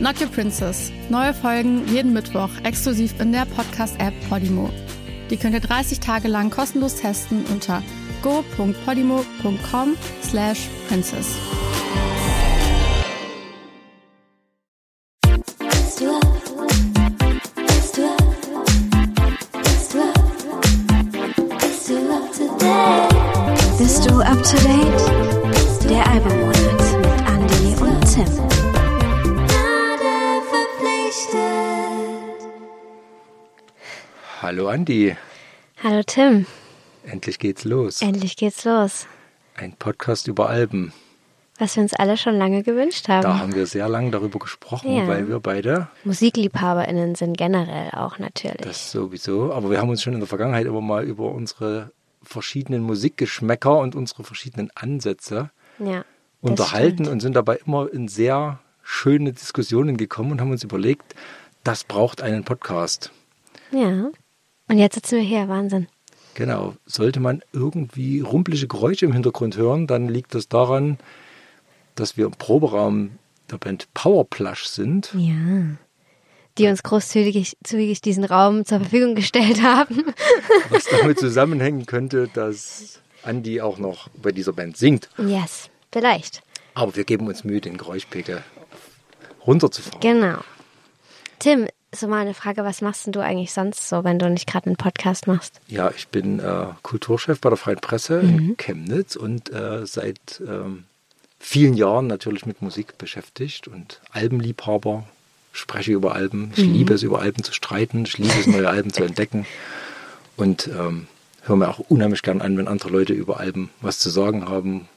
Not Your Princess. Neue Folgen jeden Mittwoch exklusiv in der Podcast-App Podimo. Die könnt ihr 30 Tage lang kostenlos testen unter go.podimo.com slash princess. Bist du up to date? Hallo Andi, Hallo Tim, endlich geht's los. endlich geht's los. Ein Podcast über Alben. Was wir uns alle schon lange gewünscht haben. Da haben wir sehr lange darüber gesprochen, Ja. weil wir beide, MusikliebhaberInnen sind generell auch natürlich. das sowieso, aber wir haben uns schon in der Vergangenheit immer mal über unsere verschiedenen Musikgeschmäcker und unsere verschiedenen Ansätze ja. unterhalten stimmt. und sind dabei immer in sehr schöne Diskussionen gekommen und haben uns überlegt, das braucht einen Podcast. Ja. Und jetzt sitzen wir hier, Wahnsinn. Genau. Sollte man irgendwie rumpelige Geräusche im Hintergrund hören, dann liegt das daran, dass wir im Proberaum der Band Powerplush sind. Ja. Die uns großzügig zügig diesen Raum zur Verfügung gestellt haben. Was damit zusammenhängen könnte, dass Andy auch noch bei dieser Band singt. yes, vielleicht. Aber wir geben uns Mühe, den Geräuschpegel runterzufahren. Genau. Tim, so mal eine Frage, was machst denn du eigentlich sonst so, wenn du nicht gerade einen Podcast machst? Ja, ich bin äh, Kulturchef bei der Freien Presse in Chemnitz und äh, seit ähm, vielen Jahren natürlich mit Musik beschäftigt und Albenliebhaber, spreche über Alben. Ich liebe es, über Alben zu streiten. Ich liebe es, neue Alben zu entdecken. Und ähm, höre mir auch unheimlich gern an, wenn andere Leute über Alben was zu sagen haben.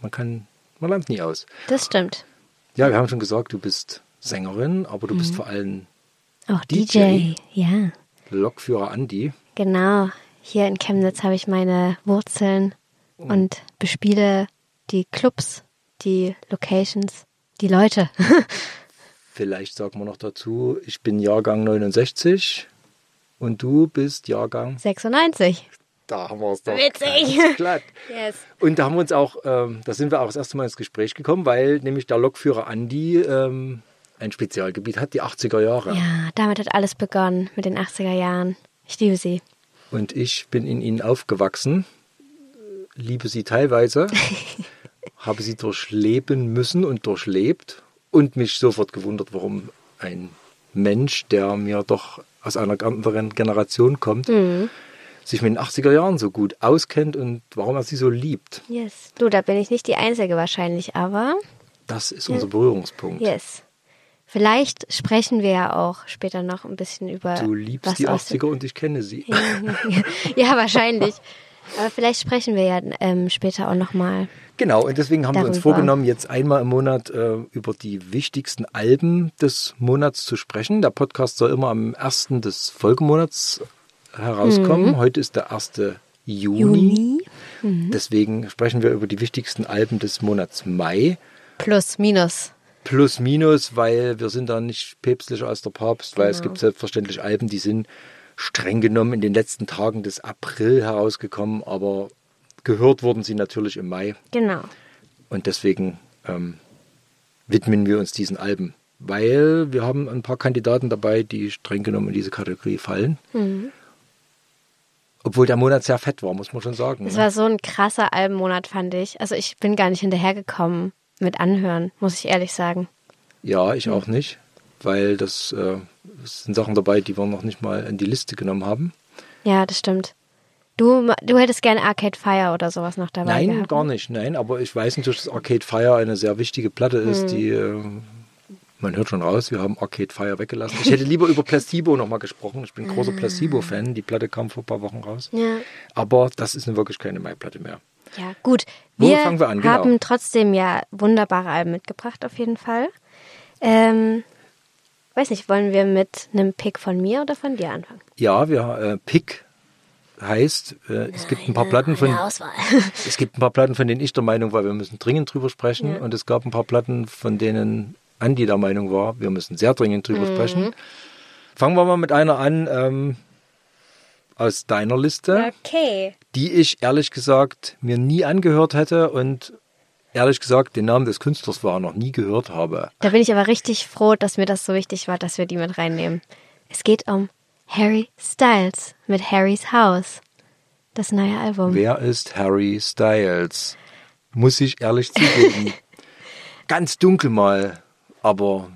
Man kann, man lernt nie aus. Das stimmt. Ja, wir haben schon gesagt, du bist Sängerin, aber du bist vor allem Auch DJ? DJ. Ja, Lokführer Andi. genau. Hier in Chemnitz habe ich meine Wurzeln und bespiele die Clubs, die Locations, die Leute. Vielleicht sagen wir noch dazu, ich bin Jahrgang 69 und du bist Jahrgang. 96. Da haben wir es doch. Witzig. Glatt. Yes. Und da haben wir uns auch, ähm, da sind wir auch das erste Mal ins Gespräch gekommen, weil nämlich der Lokführer Andi ähm, ein Spezialgebiet hat, die 80er Jahre. Ja, damit hat alles begonnen mit den 80er Jahren. Ich liebe sie. Und ich bin in ihnen aufgewachsen, liebe sie teilweise, habe sie durchleben müssen und durchlebt und mich sofort gewundert, warum ein Mensch, der mir doch aus einer anderen Generation kommt, sich mit den 80er Jahren so gut auskennt und warum er sie so liebt. Yes. Du, da bin ich nicht die Einzige wahrscheinlich, aber Das ist unser Berührungspunkt. yes. Vielleicht sprechen wir ja auch später noch ein bisschen über. Du liebst was die 80er und ich kenne sie. ja, wahrscheinlich. Aber vielleicht sprechen wir ja ähm, später auch nochmal. Genau, und deswegen haben wir uns Darüber. vorgenommen, jetzt einmal im Monat äh, über die wichtigsten Alben des Monats zu sprechen. Der Podcast soll immer am 1. des Folgemonats herauskommen. Heute ist der 1. Juni. Deswegen sprechen wir über die wichtigsten Alben des Monats Mai. Plus, minus. Plus, minus, weil wir sind da nicht päpstlicher als der Papst, weil es Genau. gibt selbstverständlich Alben, die sind streng genommen in den letzten Tagen des April herausgekommen, aber gehört wurden sie natürlich im Mai. Genau. Und deswegen ähm, widmen wir uns diesen Alben, weil wir haben ein paar Kandidaten dabei, die streng genommen in diese Kategorie fallen. Mhm. Obwohl der Monat sehr fett war, muss man schon sagen. Es Ne? war so ein krasser Albenmonat, fand ich. Also ich bin gar nicht hinterhergekommen mit Anhören, muss ich ehrlich sagen. Ja, ich auch nicht, weil das, äh, sind Sachen dabei, die wir noch nicht mal in die Liste genommen haben. Ja, das stimmt. Du, du hättest gerne Arcade Fire oder sowas noch dabei Nein, gehabt. gar nicht, nein, aber ich weiß natürlich, dass Arcade Fire eine sehr wichtige Platte ist, Mhm. die, äh, man hört schon raus, wir haben Arcade Fire weggelassen. Ich hätte lieber über Placebo nochmal gesprochen. Ich bin großer Placebo-Fan, die Platte kam vor ein paar Wochen raus. Ah. Ja. Aber das ist nun wirklich keine Mai-Platte mehr. Ja, gut. Wo Wir, fangen wir an? Genau. haben trotzdem ja wunderbare Alben mitgebracht, auf jeden Fall. Ähm, weiß nicht, wollen wir mit einem Pick von mir oder von dir anfangen? Ja, wir äh, Pick heißt, äh, es gibt ein paar Platten von es gibt ein paar Platten, von denen ich der Meinung war, wir müssen dringend drüber sprechen. Ja. Und es gab ein paar Platten, von denen Andi der Meinung war, wir müssen sehr dringend drüber Mhm. sprechen. Fangen wir mal mit einer an ähm, aus deiner Liste, Okay. Die ich ehrlich gesagt mir nie angehört hätte und ehrlich gesagt den Namen des Künstlers war noch nie gehört habe. Da bin ich aber richtig froh, dass mir das so wichtig war, dass wir die mit reinnehmen. Es geht um Harry Styles mit Harrys House. Das neue Album. Wer ist Harry Styles? Muss ich ehrlich zugeben. Ganz dunkel mal, aber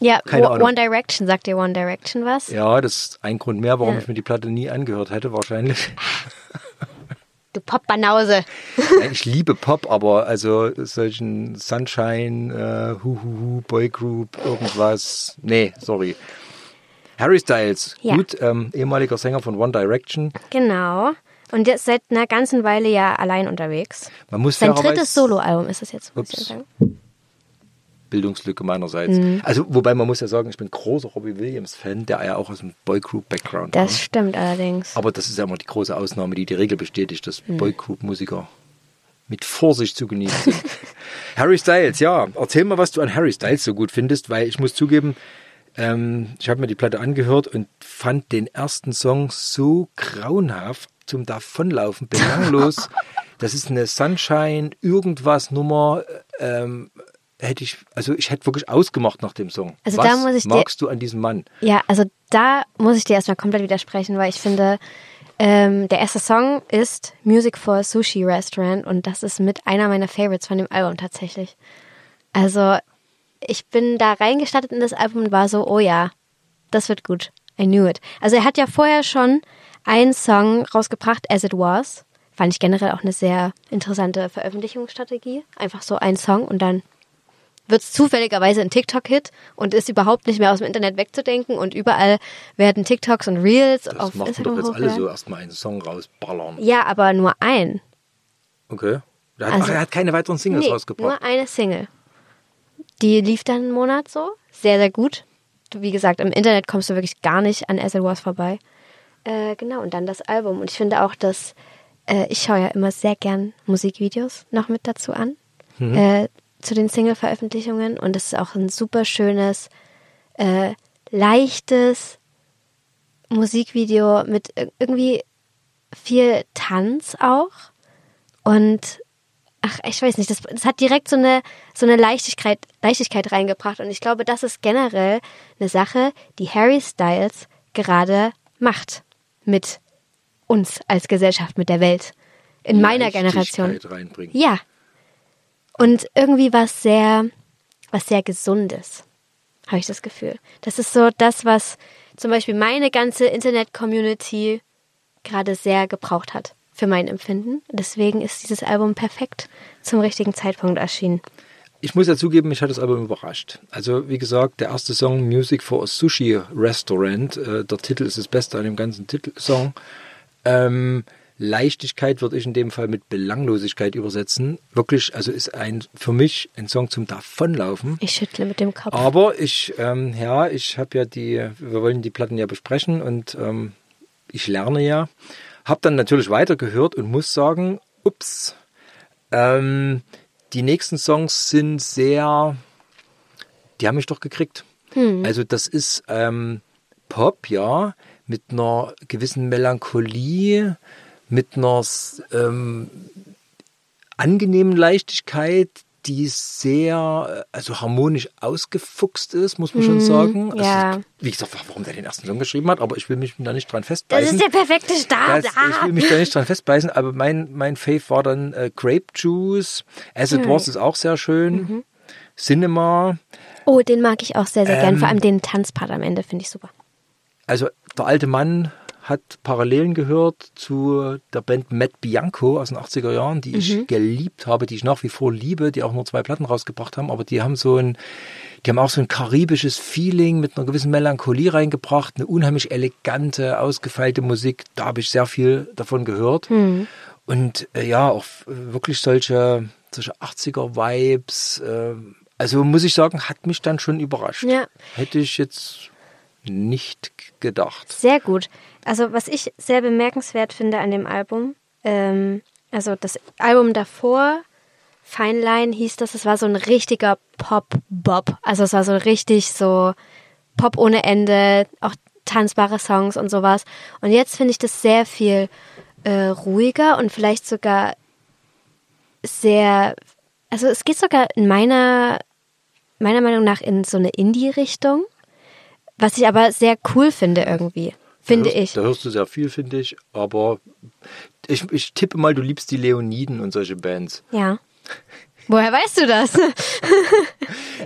Ja, Keine One Ahnung. Direction. Sagt dir One Direction was? ja, das ist ein Grund mehr, warum Ja. ich mir die Platte nie angehört hätte, wahrscheinlich. Du Popbanause. Ich liebe Pop, aber also solchen Sunshine, äh, Hu Hu Hu, Boygroup, irgendwas. Nee, sorry. Harry Styles, Ja. gut, ähm, ehemaliger Sänger von One Direction. Genau. Und jetzt seit einer ganzen Weile ja allein unterwegs. Man muss Sein drittes Soloalbum ist es jetzt, muss ich sagen. Bildungslücke meinerseits. Mhm. Also, wobei man muss ja sagen, ich bin großer Robbie Williams-Fan, der ja auch aus dem Boygroup-Background Das stimmt allerdings. Aber das ist ja immer die große Ausnahme, die die Regel bestätigt, dass Mhm. Boygroup-Musiker mit Vorsicht zu genießen sind. Harry Styles, ja. Erzähl mal, was du an Harry Styles so gut findest, weil ich muss zugeben, ähm, ich habe mir die Platte angehört und fand den ersten Song so grauenhaft zum Davonlaufen, belanglos. das ist eine Sunshine, irgendwas Nummer. Ähm, hätte ich, also ich hätte wirklich ausgemacht nach dem Song. Also was da muss ich dir- magst du an diesem Mann? Ja, also da muss ich dir erstmal komplett widersprechen, weil ich finde, ähm, der erste Song ist Music for a Sushi Restaurant und das ist mit einer meiner Favorites von dem Album tatsächlich. Also ich bin da reingestattet in das Album und war so, oh ja, das wird gut. I knew it. Also er hat ja vorher schon einen Song rausgebracht, As It Was. Fand ich generell auch eine sehr interessante Veröffentlichungsstrategie. Einfach so ein Song und dann wird es zufälligerweise ein TikTok-Hit und ist überhaupt nicht mehr aus dem Internet wegzudenken und überall werden TikToks und Reels Das auf machen Instagram doch jetzt alle so erstmal einen Song rausballern. Ja, aber nur ein. Okay. Der hat, Also- ach, er hat keine weiteren Singles Nee, rausgebracht. nur eine Single. Die lief dann einen Monat so. Sehr, sehr gut. Du, Wie gesagt, im Internet kommst du wirklich gar nicht an As It Was vorbei. Äh, genau, und dann das Album. Und ich finde auch, dass äh, ich schaue ja immer sehr gern Musikvideos noch mit dazu an. Äh, zu den Single-Veröffentlichungen. Und es ist auch ein super schönes, äh, leichtes Musikvideo mit ir- irgendwie viel Tanz auch. Und ach, ich weiß nicht, das, das hat direkt so eine, so eine Leichtigkeit, Leichtigkeit reingebracht. Und ich glaube, das ist generell eine Sache, die Harry Styles gerade macht mit uns als Gesellschaft, mit der Welt. In meiner Generation. Reinbringen. Ja. Und irgendwie was sehr, was sehr Gesundes, habe ich das Gefühl. Das ist so das, was zum Beispiel meine ganze Internet-Community gerade sehr gebraucht hat für mein Empfinden. Deswegen ist dieses Album perfekt zum richtigen Zeitpunkt erschienen. Ich muss ja zugeben, mich hat das Album überrascht. Also, wie gesagt, der erste Song, Music for a Sushi Restaurant, äh, der Titel ist das Beste an dem ganzen Titelsong. Ähm, Leichtigkeit würde ich in dem Fall mit Belanglosigkeit übersetzen. Wirklich, also ist ein für mich ein Song zum Davonlaufen. Ich schüttle mit dem Kopf. Aber ich, ähm, ja, ich habe ja die, wir wollen die Platten ja besprechen und ähm, ich lerne ja. Habe dann natürlich weitergehört und muss sagen, ups, ähm, die nächsten Songs sind sehr, die haben mich doch gekriegt. Also das ist ähm, Pop, ja, mit einer gewissen Melancholie, mit einer ähm, angenehmen Leichtigkeit, die sehr, äh, also harmonisch ausgefuchst ist, muss man schon sagen. Also, ja. Wie gesagt, warum der den ersten Song geschrieben hat, aber ich will mich da nicht dran Das festbeißen. ist der perfekte Start. Das, ich will mich da nicht dran festbeißen, aber mein, mein Fave war dann äh, Grape Juice. As It Was ist auch sehr schön. Cinema. oh, den mag ich auch sehr, sehr gern. Ähm, Vor allem den Tanzpart am Ende finde ich super. Also der alte Mann hat Parallelen gehört zu der Band Matt Bianco aus den 80er Jahren, die ich geliebt habe, die ich nach wie vor liebe, die auch nur zwei Platten rausgebracht haben, aber die haben so ein, die haben auch so ein karibisches Feeling mit einer gewissen Melancholie reingebracht, eine unheimlich elegante, ausgefeilte Musik, da habe ich sehr viel davon gehört. Und äh, ja, auch wirklich solche, solche 80er-Vibes, äh, Also muss ich sagen, hat mich dann schon überrascht. Ja. Hätte ich jetzt nicht gedacht. Sehr gut. Also was ich sehr bemerkenswert finde an dem Album, ähm, also das Album davor, Fine Line hieß das, es war so ein richtiger Pop-Bop. Also es war so richtig so Pop ohne Ende, auch tanzbare Songs und sowas. Und jetzt finde ich das sehr viel äh, ruhiger und vielleicht sogar sehr, also es geht sogar in meiner, meiner Meinung nach in so eine Indie-Richtung, was ich aber sehr cool finde irgendwie, finde hörst, ich. Da hörst du sehr viel, finde ich. Aber ich, ich tippe mal, du liebst die Leoniden und solche Bands. Ja. Woher weißt du das?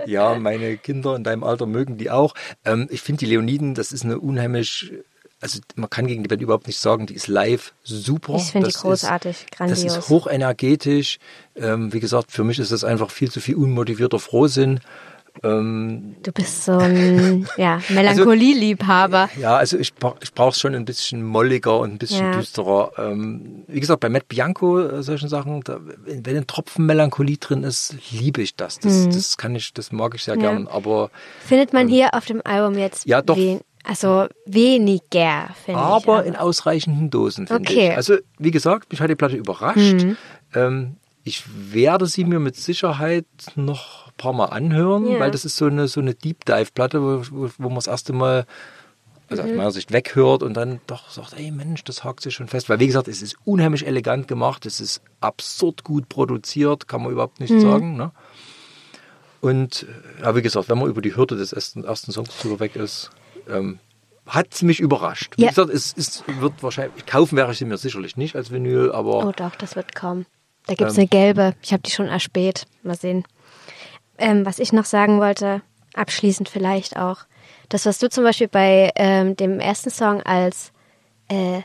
Ja, meine Kinder in deinem Alter mögen die auch. Ähm, ich finde die Leoniden, das ist eine unheimlich, also man kann gegen die Band überhaupt nicht sagen, die ist live super. Ich finde die großartig, ist, grandios. Das ist hochenergetisch. Ähm, wie gesagt, für mich ist das einfach viel zu viel unmotivierter Frohsinn. Ähm, Du bist so ein ja, Melancholieliebhaber. ja, also ich, ich brauche es schon ein bisschen molliger und ein bisschen Ja. düsterer. Ähm, wie gesagt, bei Matt Bianco, äh, solchen Sachen, da, wenn, ein Tropfen Melancholie drin ist, liebe ich das. Das, das kann ich, das mag ich sehr Mhm. Ja. gern. Aber Findet man hier auf dem Album jetzt Ja, doch. wen- also weniger, finde ich. aber in ausreichenden Dosen, finde Okay. ich. Also, wie gesagt, mich hat die Platte überrascht. Ähm, ich werde sie mir mit Sicherheit noch paar Mal anhören, Ja. weil das ist so eine, so eine Deep Dive-Platte, wo, wo, wo man das erste Mal also aus meiner Sicht weghört und dann doch sagt, ey Mensch, das hakt sich schon fest. Weil wie gesagt, es ist unheimlich elegant gemacht, es ist absurd gut produziert, kann man überhaupt nicht sagen. Ne? Und ja, wie gesagt, wenn man über die Hürde des ersten, ersten Songs drüber weg ist, ähm, hat es mich überrascht. Wie Ja. gesagt, es, es wird wahrscheinlich, kaufen wäre ich sie mir sicherlich nicht als Vinyl, aber Oh doch, das wird kommen. Da gibt es Ähm. eine gelbe. Ich habe die schon erspäht. Mal sehen. Ähm, was ich noch sagen wollte, abschließend vielleicht auch, das, was du zum Beispiel bei ähm, dem ersten Song als äh,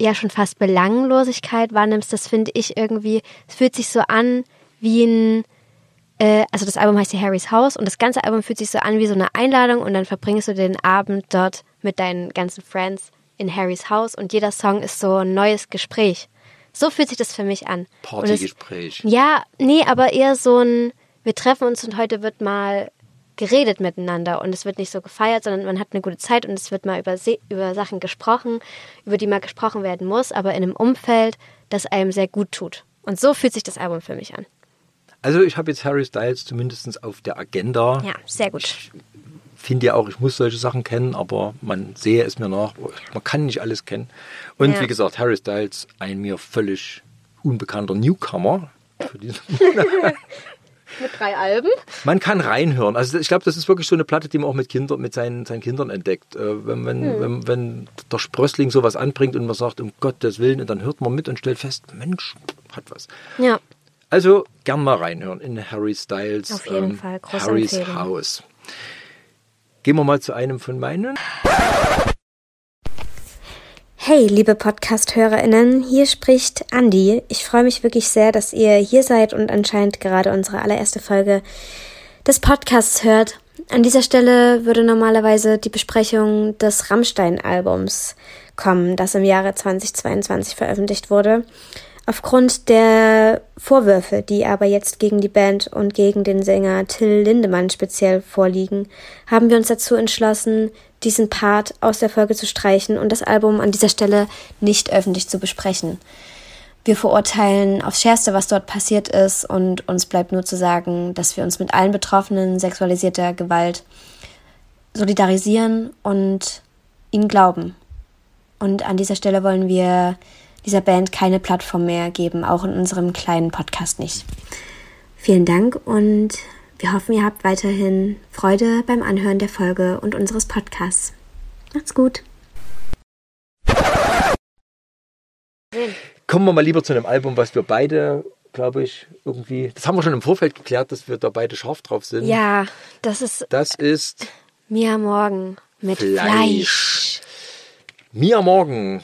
ja schon fast Belanglosigkeit wahrnimmst, das finde ich irgendwie, es fühlt sich so an wie ein, äh, also das Album heißt ja Harrys Haus und das ganze Album fühlt sich so an wie so eine Einladung und dann verbringst du den Abend dort mit deinen ganzen Friends in Harrys Haus und jeder Song ist so ein neues Gespräch. So fühlt sich das für mich an. Partygespräch. ja, nee, aber eher so ein, wir treffen uns und heute wird mal geredet miteinander und es wird nicht so gefeiert, sondern man hat eine gute Zeit und es wird mal über, Se über Sachen gesprochen, über die mal gesprochen werden muss, aber in einem Umfeld, das einem sehr gut tut. Und so fühlt sich das Album für mich an. Also ich habe jetzt Harry Styles zumindest auf der Agenda. Ja, sehr gut. finde ja auch, ich muss solche Sachen kennen, aber man sehe es mir nach. Man kann nicht alles kennen. Und Ja. wie gesagt, Harry Styles, ein mir völlig unbekannter Newcomer. Für diesen Mit drei Alben? man kann reinhören. Also ich glaube, das ist wirklich so eine Platte, die man auch mit Kindern, mit seinen, seinen Kindern entdeckt. Äh, wenn, wenn, Hm. wenn, wenn der Sprössling sowas anbringt und man sagt, um Gottes Willen, und dann hört man mit und stellt fest, Mensch, hat was. Ja. Also gern mal reinhören in Harry Styles Auf jeden Fall, große Harrys Empfehlung. Haus. Gehen wir mal zu einem von meinen. Hey, liebe Podcast-HörerInnen, hier spricht Andi. Ich freue mich wirklich sehr, dass ihr hier seid und anscheinend gerade unsere allererste Folge des Podcasts hört. An dieser Stelle würde normalerweise die Besprechung des Rammstein-Albums kommen, das im Jahre 2022 veröffentlicht wurde. Aufgrund der Vorwürfe, die aber jetzt gegen die Band und gegen den Sänger Till Lindemann speziell vorliegen, haben wir uns dazu entschlossen, diesen Part aus der Folge zu streichen und das Album an dieser Stelle nicht öffentlich zu besprechen. Wir verurteilen aufs Schärfste, was dort passiert ist und uns bleibt nur zu sagen, dass wir uns mit allen Betroffenen sexualisierter Gewalt solidarisieren und ihnen glauben. Und an dieser Stelle wollen wir dieser Band keine Plattform mehr geben, auch in unserem kleinen Podcast nicht. Vielen Dank und wir hoffen, ihr habt weiterhin Freude beim Anhören der Folge und unseres Podcasts. Macht's gut. Kommen wir mal lieber zu einem Album, was wir beide, glaube ich, irgendwie. Das haben wir schon im Vorfeld geklärt, dass wir da beide scharf drauf sind. Ja, das ist Das ist Mia Morgen mit Fleisch. Fleisch. Mia Morgen.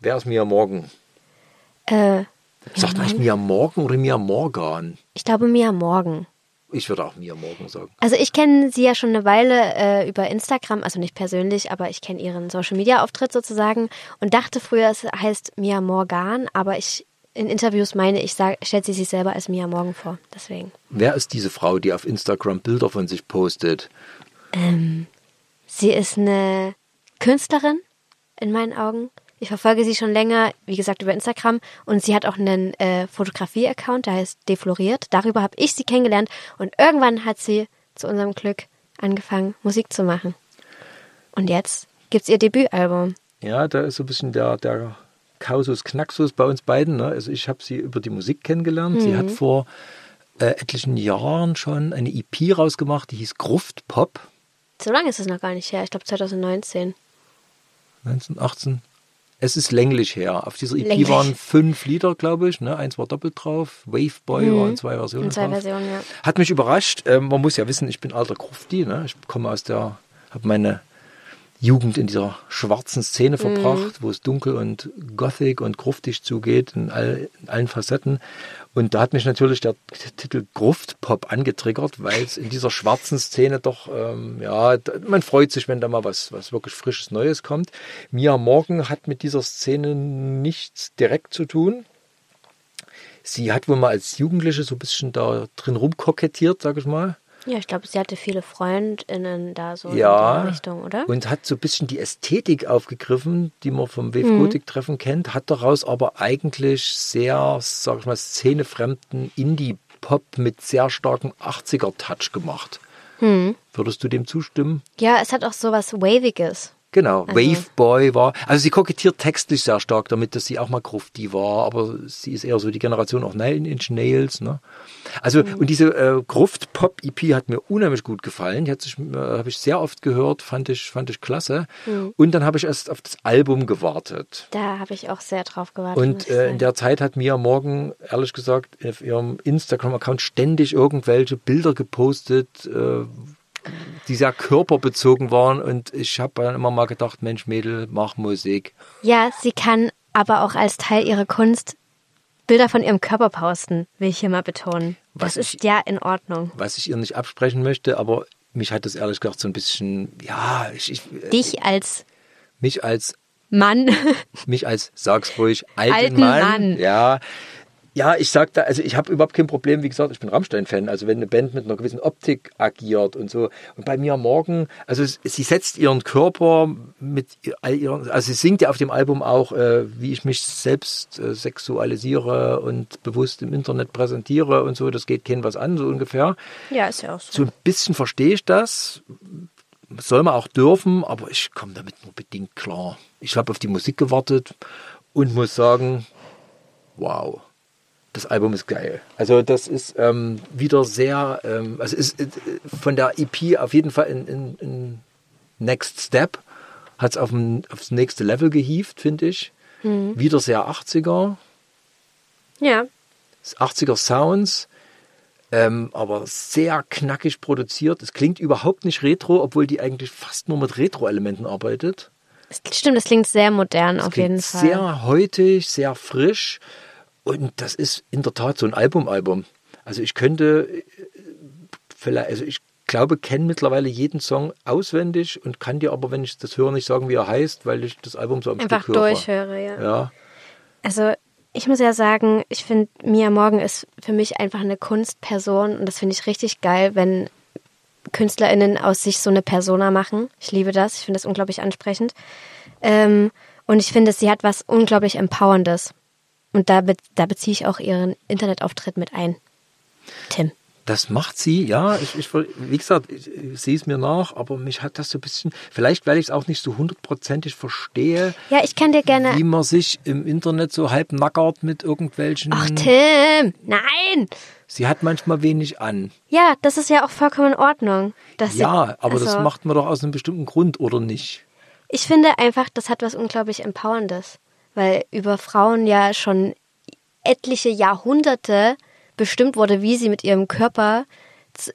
Wer ist Mia Morgen? Äh, Sagt eigentlich Mia Morgen oder Mia Morgan? ich glaube Mia Morgen. Ich würde auch Mia Morgen sagen. Also ich kenne sie ja schon eine Weile äh, über Instagram, also nicht persönlich, aber ich kenne ihren Social Media Auftritt sozusagen und dachte früher, es heißt Mia Morgan, aber ich in Interviews meine ich, sag, stellt sie sich selber als Mia Morgan vor. Deswegen. Wer ist diese Frau, die auf Instagram Bilder von sich postet? Ähm, sie ist eine Künstlerin in meinen Augen. Ich verfolge sie schon länger, wie gesagt, über Instagram. Und sie hat auch einen äh, Fotografie-Account, der heißt Defloriert. Darüber habe ich sie kennengelernt. Und irgendwann hat sie zu unserem Glück angefangen, Musik zu machen. Und jetzt gibt's ihr Debütalbum. Ja, da ist so ein bisschen der, der Kausus Knaxus bei uns beiden. Ne? Also ich habe sie über die Musik kennengelernt. Sie hat vor äh, etlichen Jahren schon eine EP rausgemacht, die hieß Gruft Pop. So lange ist es noch gar nicht her. Ich glaube 2019. 1918. Es ist länglich her. Auf dieser EP Länglich. waren fünf Lieder, glaube ich. Ne? Eins war doppelt drauf. Wave Boy war in zwei Versionen In zwei drauf. Versionen, ja. Hat mich überrascht. Ähm, man muss ja wissen, ich bin alter Grufti. Ne? Ich komme aus der, habe meine Jugend in dieser schwarzen Szene verbracht, wo es dunkel und gothic und gruftig zugeht in, all, in allen Facetten. Und da hat mich natürlich der Titel Gruftpop angetriggert, weil es in dieser schwarzen Szene doch, ähm, ja, man freut sich, wenn da mal was, was wirklich frisches Neues kommt. Mia Morgan hat mit dieser Szene nichts direkt zu tun. Sie hat wohl mal als Jugendliche so ein bisschen da drin rumkokettiert, sag ich mal. Ja, ich glaube, sie hatte viele Freundinnen da so Ja. in der Richtung, oder? Und hat so ein bisschen die Ästhetik aufgegriffen, die man vom Wave Mhm. Gothic Treffen kennt, hat daraus aber eigentlich sehr, sag ich mal, szenefremden Indie-Pop mit sehr starkem 80er-Touch gemacht. Hm. Würdest du dem zustimmen? Ja, es hat auch so was Waviges. Genau, Also- Wave Boy war, also sie kokettiert textlich sehr stark damit, dass sie auch mal Grufti war, aber sie ist eher so die Generation auch Nine Inch Nails, ne? Also, Mhm. und diese äh, Gruft-Pop-EP hat mir unheimlich gut gefallen, die hat sich, äh, habe ich sehr oft gehört, fand ich, fand ich klasse. Mhm. Und dann habe ich erst auf das Album gewartet. Da habe ich auch sehr drauf gewartet. Und äh, in der Zeit hat Mia Morgan, ehrlich gesagt, auf ihrem Instagram-Account ständig irgendwelche Bilder gepostet, äh, die sehr körperbezogen waren. Und ich habe dann immer mal gedacht, Mensch, Mädel, mach Musik. Ja, sie kann aber auch als Teil ihrer Kunst Bilder von ihrem Körper posten, will ich hier mal betonen. Was das ich- ist ja in Ordnung. Was ich ihr nicht absprechen möchte, aber mich hat das ehrlich gesagt so ein bisschen, ja, ich, ich, Dich als mich als Mann. mich als, sag's ruhig, alten, Alten Mann, Mann. Ja. Ja, ich sag da, also ich habe überhaupt kein Problem, wie gesagt, ich bin Rammstein-Fan, also wenn eine Band mit einer gewissen Optik agiert und so. Und bei mir morgen, also sie setzt ihren Körper mit all ihren, also sie singt ja auf dem Album auch, äh, wie ich mich selbst äh, sexualisiere und bewusst im Internet präsentiere und so, das geht kein was an, so ungefähr. ja, ist ja auch so. So ein bisschen verstehe ich das. Soll man auch dürfen, aber ich komme damit nur bedingt klar. Ich habe auf die Musik gewartet und muss sagen, wow, das Album ist geil. Also das ist ähm, wieder sehr, ähm, also ist äh, von der EP auf jeden Fall in, in, in Next Step, hat es auf aufs nächste Level gehievt, finde ich. Wieder sehr 80er, Ja, 80er Sounds, ähm, aber sehr knackig produziert. Es klingt überhaupt nicht retro, obwohl die eigentlich fast nur mit Retro-Elementen arbeitet. es, stimmt, das klingt sehr modern Es auf jeden Fall. sehr heutig, sehr frisch. Und das ist in der Tat so ein Album-Album. Also ich könnte äh, vielleicht, also ich glaube, kenne mittlerweile jeden Song auswendig und kann dir aber, wenn ich das höre, nicht sagen, wie er heißt, weil ich das Album so am Einfach Stück höre. durchhöre, ja. Ja. Also ich muss ja sagen, ich finde, Mia Morgan ist für mich einfach eine Kunstperson und das finde ich richtig geil, wenn KünstlerInnen aus sich so eine Persona machen. Ich liebe das, ich finde das unglaublich ansprechend. Ähm, und ich finde, sie hat was unglaublich Empowerndes. Und da, be da beziehe ich auch ihren Internetauftritt mit ein. Tim. Das macht sie, ja. Ich, ich, wie gesagt, ich, ich sehe es mir nach, aber mich hat das so ein bisschen, vielleicht weil ich es auch nicht so hundertprozentig verstehe, Ja, ich kann dir gerne. wie man sich im Internet so halb nackert mit irgendwelchen. Ach, Tim! Nein! sie hat manchmal wenig an. Ja, das ist ja auch vollkommen in Ordnung. Dass sie- Ja, aber das also- macht man doch aus einem bestimmten Grund, oder nicht? Ich finde einfach, das hat was unglaublich Empowerndes, weil über Frauen ja schon etliche Jahrhunderte bestimmt wurde, wie sie mit ihrem Körper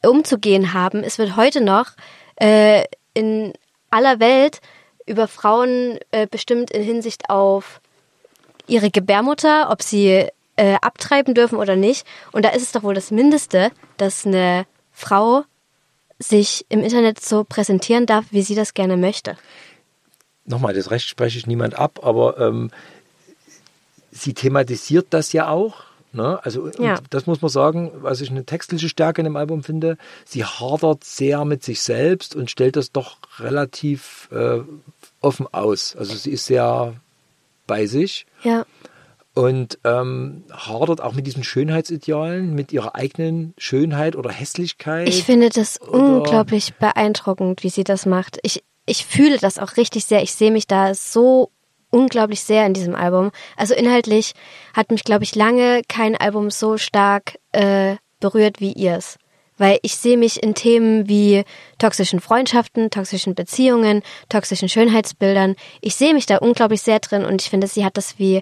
umzugehen haben. Es wird heute noch äh, in aller Welt über Frauen äh, bestimmt in Hinsicht auf ihre Gebärmutter, ob sie äh, abtreiben dürfen oder nicht. Und da ist es doch wohl das Mindeste, dass eine Frau sich im Internet so präsentieren darf, wie sie das gerne möchte. Nochmal, das Recht spreche ich niemand ab, aber ähm, sie thematisiert das ja auch. Ne? Also Ja. das muss man sagen, was ich eine textliche Stärke in dem Album finde. Sie hadert sehr mit sich selbst und stellt das doch relativ äh, offen aus. Also sie ist sehr bei sich Ja. und ähm, hadert auch mit diesen Schönheitsidealen, mit ihrer eigenen Schönheit oder Hässlichkeit. Ich finde das unglaublich beeindruckend, wie sie das macht. Ich, ich fühle das auch richtig sehr. Ich sehe mich da so unglaublich sehr in diesem Album. Also inhaltlich hat mich, glaube ich, lange kein Album so stark äh, berührt wie ihrs. Weil ich sehe mich in Themen wie toxischen Freundschaften, toxischen Beziehungen, toxischen Schönheitsbildern. Ich sehe mich da unglaublich sehr drin und ich finde, sie hat das wie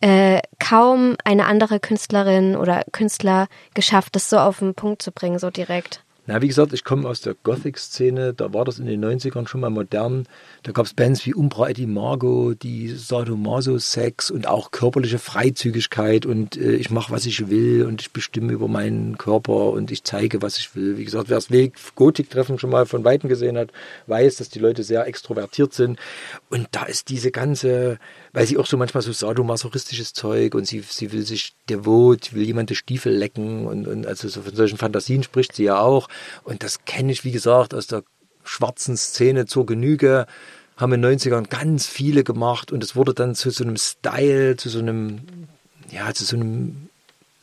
äh, kaum eine andere Künstlerin oder Künstler geschafft, das so auf den Punkt zu bringen, so direkt. Na, wie gesagt, ich komme aus der Gothic-Szene, da war das in den 90ern schon mal modern. Da gab es Bands wie Umbra et Imago, die Sadomaso-Sex und auch körperliche Freizügigkeit und äh, ich mache, was ich will und ich bestimme über meinen Körper und ich zeige, was ich will. Wie gesagt, wer das Weg Gotik-Treffen schon mal von Weitem gesehen hat, weiß, dass die Leute sehr extrovertiert sind. Und da ist diese ganze, weil sie auch so manchmal so sadomasochistisches Zeug und sie, sie will sich devot, will jemand die Stiefel lecken und, und also so von solchen Fantasien spricht sie ja auch. Und das kenne ich, wie gesagt, aus der schwarzen Szene zur Genüge. Haben in den 90ern ganz viele gemacht und es wurde dann zu so einem Style, zu so einem, ja, zu so einem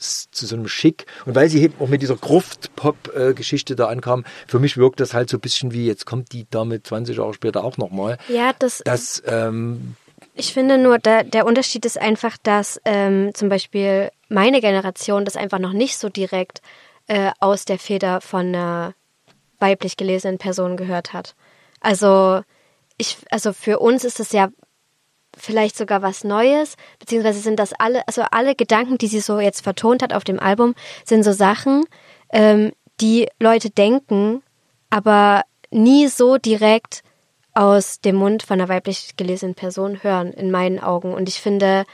zu so einem Schick. Und weil sie eben auch mit dieser Gruft-Pop-Geschichte da ankam, für mich wirkt das halt so ein bisschen wie, jetzt kommt die damit 20 Jahre später auch nochmal. Ja, das, Das, ähm, ich finde nur, da, der Unterschied ist einfach, dass ähm, zum Beispiel meine Generation das einfach noch nicht so direkt äh, aus der Feder von einer weiblich gelesenen Person gehört hat. Also ich, also für uns ist es ja vielleicht sogar was Neues, beziehungsweise sind das alle, also alle Gedanken, die sie so jetzt vertont hat auf dem Album, sind so Sachen, ähm, die Leute denken, aber nie so direkt aus dem Mund von einer weiblich gelesenen Person hören, in meinen Augen. Und ich finde,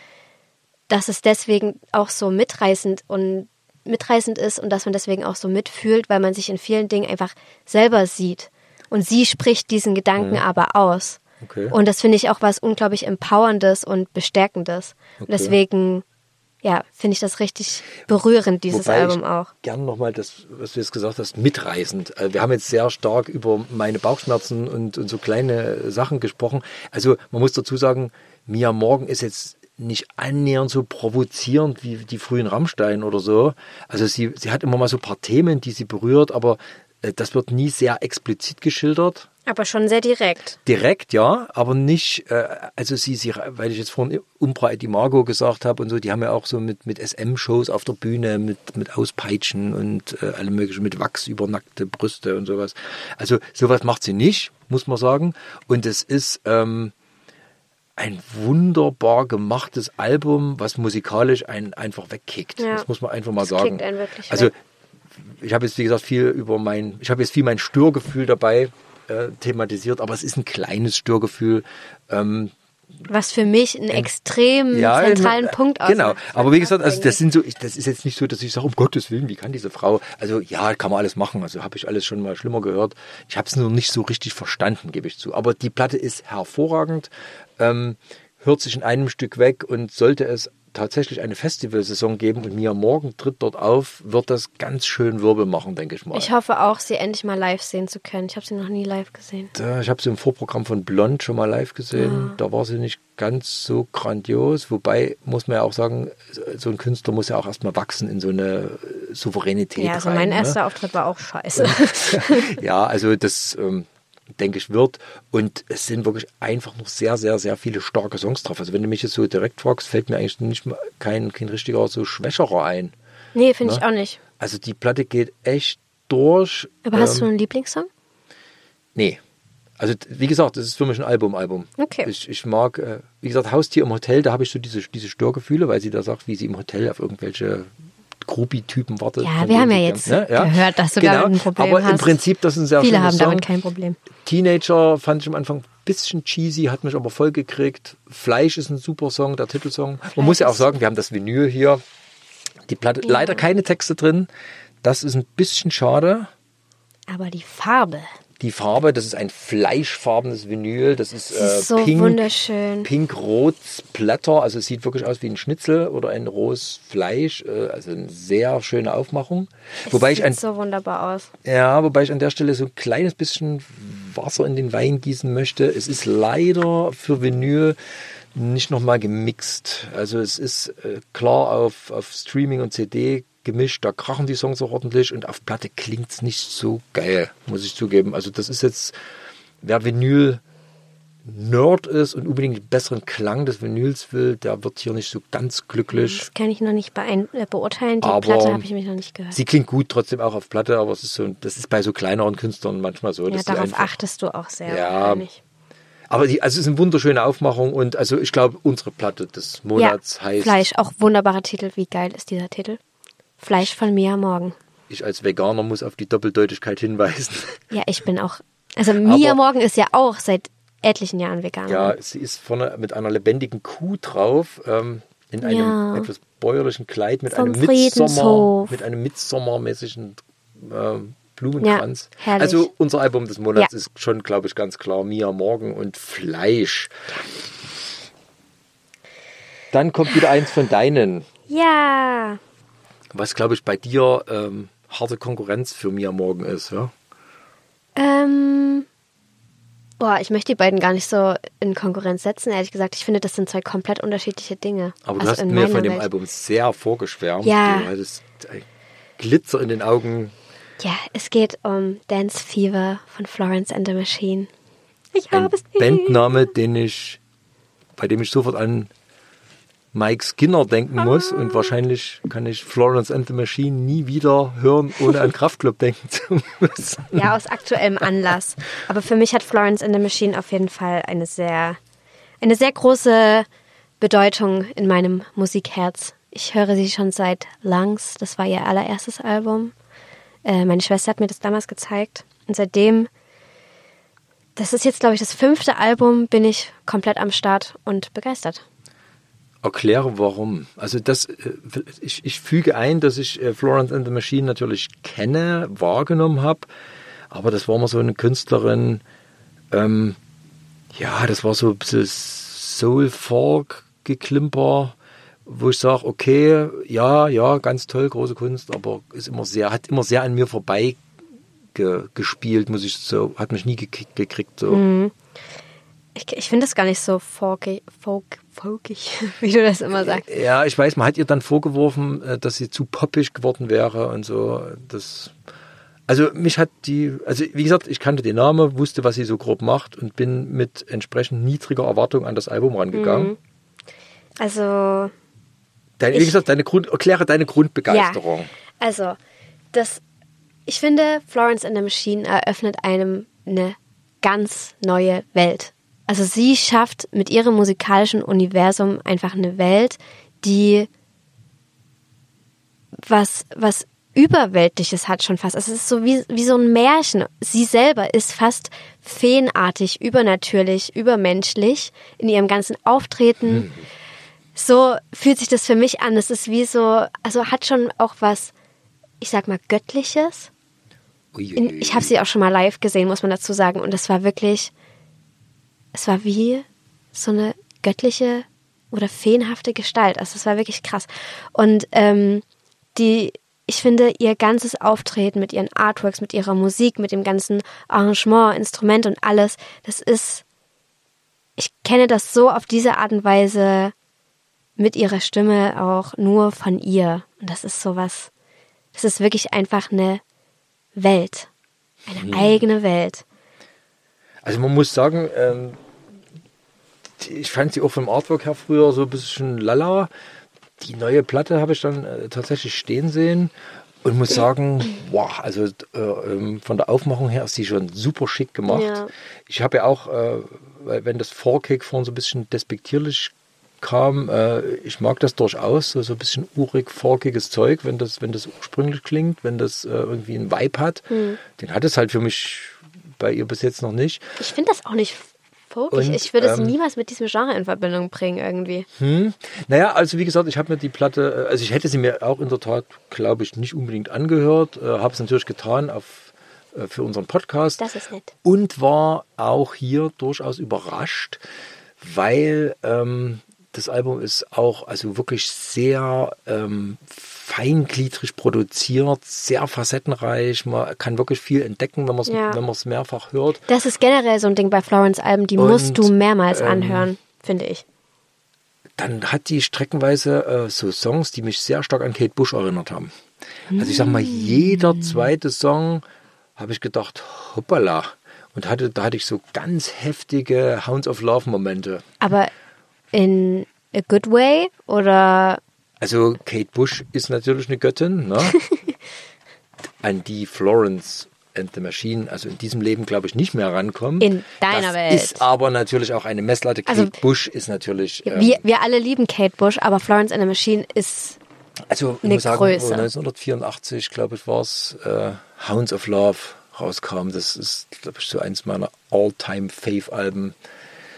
dass es deswegen auch so mitreißend und mitreißend ist und dass man deswegen auch so mitfühlt, weil man sich in vielen Dingen einfach selber sieht. Und sie spricht diesen Gedanken aber aus. Okay. Und das finde ich auch was unglaublich Empowerndes und Bestärkendes. Und Okay. deswegen, ja, finde ich das richtig berührend, dieses Wobei Album auch. Gern nochmal das, was du jetzt gesagt hast, mitreißend. Also Wir haben jetzt sehr stark über meine Bauchschmerzen und, und so kleine Sachen gesprochen. Also man muss dazu sagen, Mia Morgan ist jetzt nicht annähernd so provozierend wie die frühen Rammstein oder so. Also sie, sie hat immer mal so ein paar Themen, die sie berührt, aber äh, das wird nie sehr explizit geschildert. Aber schon sehr direkt. Direkt, ja, aber nicht, äh, also sie, sie, weil ich jetzt vorhin Umbra et Imago gesagt habe und so, die haben ja auch so mit, mit SM-Shows auf der Bühne, mit, mit Auspeitschen und äh, alle möglichen, mit Wachs über nackte Brüste und sowas. Also sowas macht sie nicht, muss man sagen. Und es ist ähm, ein wunderbar gemachtes Album, was musikalisch einen einfach wegkickt. Ja. Das muss man einfach mal Das sagen. kickt einen wirklich also weg. ich habe jetzt, wie gesagt, viel über mein, ich habe jetzt viel mein Störgefühl dabei äh, thematisiert, aber es ist ein kleines Störgefühl. Ähm, Was für mich einen extrem zentralen äh, Punkt Genau, ausmacht. aber wie gesagt, also das sind so, ich, das ist jetzt nicht so, dass ich sage, um Gottes Willen, wie kann diese Frau, also ja, kann man alles machen, also habe ich alles schon mal schlimmer gehört. Ich habe es nur nicht so richtig verstanden, gebe ich zu. Aber die Platte ist hervorragend, ähm, hört sich in einem Stück weg und sollte es tatsächlich eine Festivalsaison geben und Mia Morgen tritt dort auf, wird das ganz schön Wirbel machen, denke ich mal. Ich hoffe auch, sie endlich mal live sehen zu können. Ich habe sie noch nie live gesehen. Da- Ich habe sie im Vorprogramm von Blond schon mal live gesehen. Da war sie nicht ganz so grandios. Wobei, muss man ja auch sagen, so ein Künstler muss ja auch erstmal wachsen in so eine Souveränität. Ja, also rein, mein ne? erster Auftritt war auch scheiße. ja, also das ähm, denke ich wird. Und es sind wirklich einfach noch sehr, sehr, sehr viele starke Songs drauf. Also wenn du mich jetzt so direkt fragst, fällt mir eigentlich nicht mal kein, kein richtiger so schwächerer ein. nee, finde ich Ne? auch nicht. Also die Platte geht echt durch. Aber hast Ähm, du einen Lieblingssong? Nee. Also wie gesagt, das ist für mich ein Album-Album. Okay. Ich, ich mag, äh, wie gesagt, Haustier im Hotel, da habe ich so diese, diese Störgefühle, weil sie da sagt, wie sie im Hotel auf irgendwelche Groupie-Typen wartet. Ja, wir haben ja jetzt gern- gehört, dass du damit ein Problem Aber im hast. Prinzip, das ist ein sehr Viele haben Song. damit kein Problem. Teenager fand ich am Anfang ein bisschen cheesy, hat mich aber voll gekriegt. Fleisch ist ein super Song, der Titelsong. Man muss ja auch sagen, wir haben das Vinyl hier. Die Platte, leider keine Texte drin. Das ist ein bisschen schade. Aber die Farbe. Die Farbe, das ist ein fleischfarbenes Vinyl, das ist, äh, so pink, pink-rot Blätter, also es sieht wirklich aus wie ein Schnitzel oder ein rohes Fleisch, äh, also eine sehr schöne Aufmachung. wobei ich Sieht ein, so wunderbar aus. ja, wobei ich an der Stelle so ein kleines bisschen Wasser in den Wein gießen möchte. Es ist leider für Vinyl nicht nochmal gemixt. Also es ist äh, klar auf, auf Streaming und CD gemischt, da krachen die Songs auch ordentlich und auf Platte klingt es nicht so geil, muss ich zugeben. Also das ist jetzt, wer Vinyl Nerd ist und unbedingt den besseren Klang des Vinyls will, der wird hier nicht so ganz glücklich. Das kann ich noch nicht beein äh, beurteilen. Die Aber Platte habe ich mich noch nicht gehört. Sie klingt gut trotzdem auch auf Platte, aber es ist so, das ist bei so kleineren Künstlern manchmal so. ja, darauf einfach- achtest du auch sehr. Ja. Aber die, also es ist eine wunderschöne Aufmachung und also ich glaube, unsere Platte des Monats ja, heißt, Fleisch, auch wunderbarer Titel. Wie geil ist dieser Titel? Fleisch von Mia Morgen. ich als Veganer muss auf die Doppeldeutigkeit hinweisen. Ja, ich bin auch. Also Mia Aber- Morgen ist ja auch seit etlichen Jahren vegan. ja, sie ist vorne mit einer lebendigen Kuh drauf, ähm, in einem Ja. etwas bäuerlichen Kleid mit Vom einem mit einem Midsommermäßigen ähm, Blumenkranz. Ja, also unser Album des Monats Ja. ist schon, glaube ich, ganz klar Mia Morgen und Fleisch. Dann kommt wieder eins von deinen. Ja. Was glaube ich bei dir ähm, harte Konkurrenz für Mia Morgen ist, ja? Ähm. Boah, ich möchte die beiden gar nicht so in Konkurrenz setzen, ehrlich gesagt. Ich finde, das sind zwei komplett unterschiedliche Dinge. Aber du Also hast mir von dem Welt. Album sehr vorgeschwärmt. Ja. Du hattest Glitzer in den Augen. Ja, es geht um Dance Fever von Florence and the Machine. Ich habe es nie. Bandname, den ich, bei dem ich sofort an Mike Skinner denken muss. Und wahrscheinlich kann ich Florence and the Machine nie wieder hören, ohne an Kraftclub denken zu müssen. Ja, aus aktuellem Anlass. Aber für mich hat Florence and the Machine auf jeden Fall eine sehr, eine sehr große Bedeutung in meinem Musikherz. Ich höre sie schon seit Langs. Das war ihr allererstes Album. Äh, meine Schwester hat mir das damals gezeigt. Und seitdem, das ist jetzt, glaube ich, das fünfte Album, bin ich komplett am Start und begeistert. Erkläre warum. Also das, äh, ich, ich füge ein, dass ich äh, Florence and the Machine natürlich kenne, wahrgenommen habe, aber das war mal so eine Künstlerin, ähm, ja, das war so ein bisschen Soul-Folk-Geklimper, wo ich sage, okay, ja, ja, ganz toll, große Kunst, aber ist immer sehr, hat immer sehr an mir vorbei ge, gespielt, muss ich so, hat mich nie gekickt, gekriegt. So. Ich, ich finde das gar nicht so folkig, folk, folkig, wie du das immer sagst. Ja, ich weiß, man hat ihr dann vorgeworfen, äh, dass sie zu poppig geworden wäre und so. Das, also mich hat die, also wie gesagt, ich kannte den Namen, wusste, was sie so grob macht und bin mit entsprechend niedriger Erwartung an das Album rangegangen. Also, Deine, wie Ich- gesagt, deine Grund, erkläre deine Grundbegeisterung. Ja, also, das, ich finde, Florence and the Machine eröffnet einem eine ganz neue Welt. Also sie schafft mit ihrem musikalischen Universum einfach eine Welt, die was, was Überweltliches hat schon fast. Also es ist so wie, wie so ein Märchen. Sie selber ist fast feenartig, übernatürlich, übermenschlich in ihrem ganzen Auftreten so fühlt sich das für mich an. Es ist wie so, also hat schon auch was, ich sag mal, Göttliches. Ich habe sie auch schon mal live gesehen, muss man dazu sagen. Und es war wirklich, es war wie so eine göttliche oder feenhafte Gestalt. Also es war wirklich krass. Und ähm, die, ich finde, ihr ganzes Auftreten mit ihren Artworks, mit ihrer Musik, mit dem ganzen Arrangement, Instrument und alles, das ist, ich kenne das so auf diese Art und Weise mit ihrer Stimme auch nur von ihr. Und das ist sowas, das ist wirklich einfach eine Welt. Eine eigene Welt. Also man muss sagen, ähm, ich fand sie auch vom Artwork her früher so ein bisschen lala. Die neue Platte habe ich dann äh, tatsächlich stehen sehen und muss sagen, wow, also äh, ähm, von der Aufmachung her ist sie schon super schick gemacht. Ja. Ich habe ja auch, äh, weil- wenn das Vorkick vorhin so ein bisschen despektierlich kam, äh, ich mag das durchaus, so, so ein bisschen urig, forkiges Zeug, wenn das, wenn das ursprünglich klingt, wenn das äh, irgendwie einen Vibe hat. Hm. Den hat es halt für mich bei ihr bis jetzt noch nicht. Ich finde das auch nicht folkig. Und, ich würde es ähm, niemals mit diesem Genre in Verbindung bringen irgendwie. Hm. Naja, also wie gesagt, ich habe mir die Platte, äh, also ich hätte sie mir auch in der Tat, glaube ich, nicht unbedingt angehört, äh, habe es natürlich getan auf äh, für unseren Podcast. Das ist nett. Und war auch hier durchaus überrascht, weil ähm, das Album ist auch also wirklich sehr ähm, feingliedrig produziert, sehr facettenreich. Man kann wirklich viel entdecken, wenn man es Ja. wenn man es mehrfach hört. Das ist generell so ein Ding bei Florence-Alben, die musst Und, du mehrmals ähm, anhören, finde ich. Dann hat die streckenweise äh, so Songs, die mich sehr stark an Kate Bush erinnert haben. Also ich sag mal, jeder zweite Song habe ich gedacht, hoppala. Und hatte, da hatte ich so ganz heftige Hounds of Love Momente. Aber in a good way oder Also Kate Bush ist natürlich eine Göttin, ne? an die Florence and the Machine, also in diesem Leben, glaube ich, nicht mehr rankommen. In deiner das Welt. ist aber natürlich auch eine Messlatte. Kate Also, Bush ist natürlich, ähm, wir, wir alle lieben Kate Bush, aber Florence and the Machine ist also ich muss sagen, Größe. 1984, glaube ich, war es, äh, Hounds of Love rauskam. Das ist, glaube ich, so eins meiner All-Time-Fave-Alben.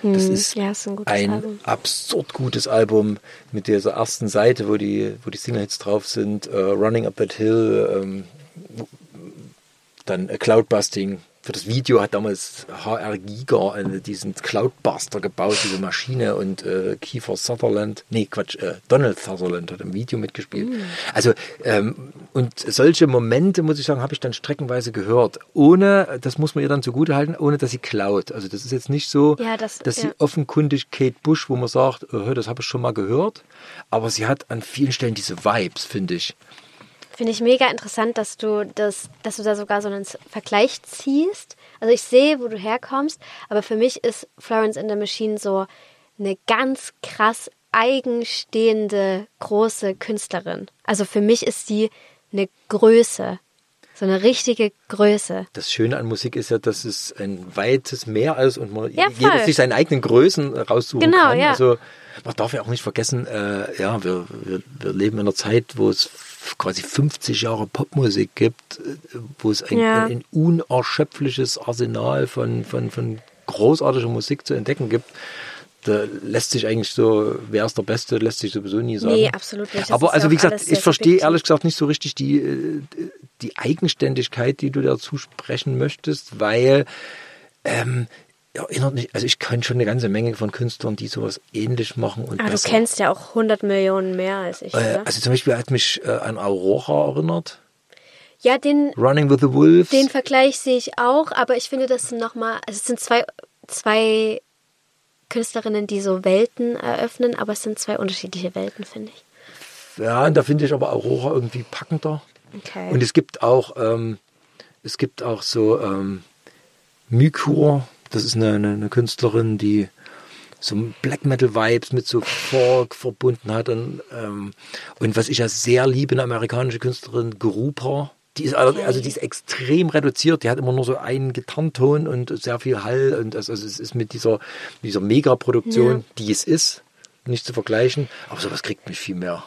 Das ist Hm, ja, ist ein ein Album. absurd gutes Album mit dieser ersten Seite, wo die, wo die Single-Hits drauf sind. äh, Running Up That Hill, ähm, dann äh, Cloudbusting. Für das Video hat damals HR Giger äh, diesen Cloudbuster gebaut, diese Maschine und äh, Kiefer Sutherland, nee Quatsch, äh, Donald Sutherland hat im Video mitgespielt. Mm. Also ähm, und solche Momente, muss ich sagen, habe ich dann streckenweise gehört, ohne, das muss man ihr dann zugute halten, ohne dass sie klaut. Also das ist jetzt nicht so, Ja, das- dass ja. sie offenkundig Kate Bush, wo man sagt, äh, das habe ich schon mal gehört, aber sie hat an vielen Stellen diese Vibes, finde ich. Finde ich mega interessant, dass du das, dass du da sogar so einen Vergleich ziehst. Also ich sehe, wo du herkommst, aber für mich ist Florence in the Machine so eine ganz krass eigenstehende große Künstlerin. Also für mich ist sie eine Größe, so eine richtige Größe. Das Schöne an Musik ist ja, dass es ein weites Meer ist und man Ja, jeder sich seine eigenen Größen raussuchen Genau, kann. ja. Also man darf ja auch nicht vergessen, äh, ja, wir, wir, wir leben in einer Zeit, wo es quasi 50 Jahre Popmusik gibt, äh, wo es ein, Ja. ein unerschöpfliches Arsenal von, von, von großartiger Musik zu entdecken gibt. Da lässt sich eigentlich so, wer ist der Beste, lässt sich sowieso nie sagen. Nee, absolut nicht. Das Aber also wie gesagt, ich verstehe subjektiv. ehrlich gesagt nicht so richtig die, äh, die Eigenständigkeit, die du dazu sprechen möchtest, weil ähm, erinnert mich, also ich kenne schon eine ganze Menge von Künstlern, die sowas ähnlich machen und Aber du besser. kennst ja auch 100 Millionen mehr als ich, äh, also zum Beispiel hat mich äh, an Aurora erinnert, Ja, den, Running with the Wolves. Den Vergleich sehe ich auch, aber ich finde, das sind nochmal, also es sind zwei, zwei Künstlerinnen, die so Welten eröffnen, aber es sind zwei unterschiedliche Welten, finde ich. ja, und da finde ich aber Aurora irgendwie packender. Okay. Und es gibt auch, ähm, es gibt auch so ähm, Mykur, das ist eine, eine, eine Künstlerin, die so Black Metal Vibes mit so Folk verbunden hat. Und, ähm, und was ich ja sehr liebe, eine amerikanische Künstlerin, Grupa. Die ist, also, also die ist extrem reduziert. Die hat immer nur so einen Gitarrenton und sehr viel Hall. Und also, also es ist mit dieser, dieser Megaproduktion, die es ist, nicht zu vergleichen. Aber sowas kriegt mich viel mehr.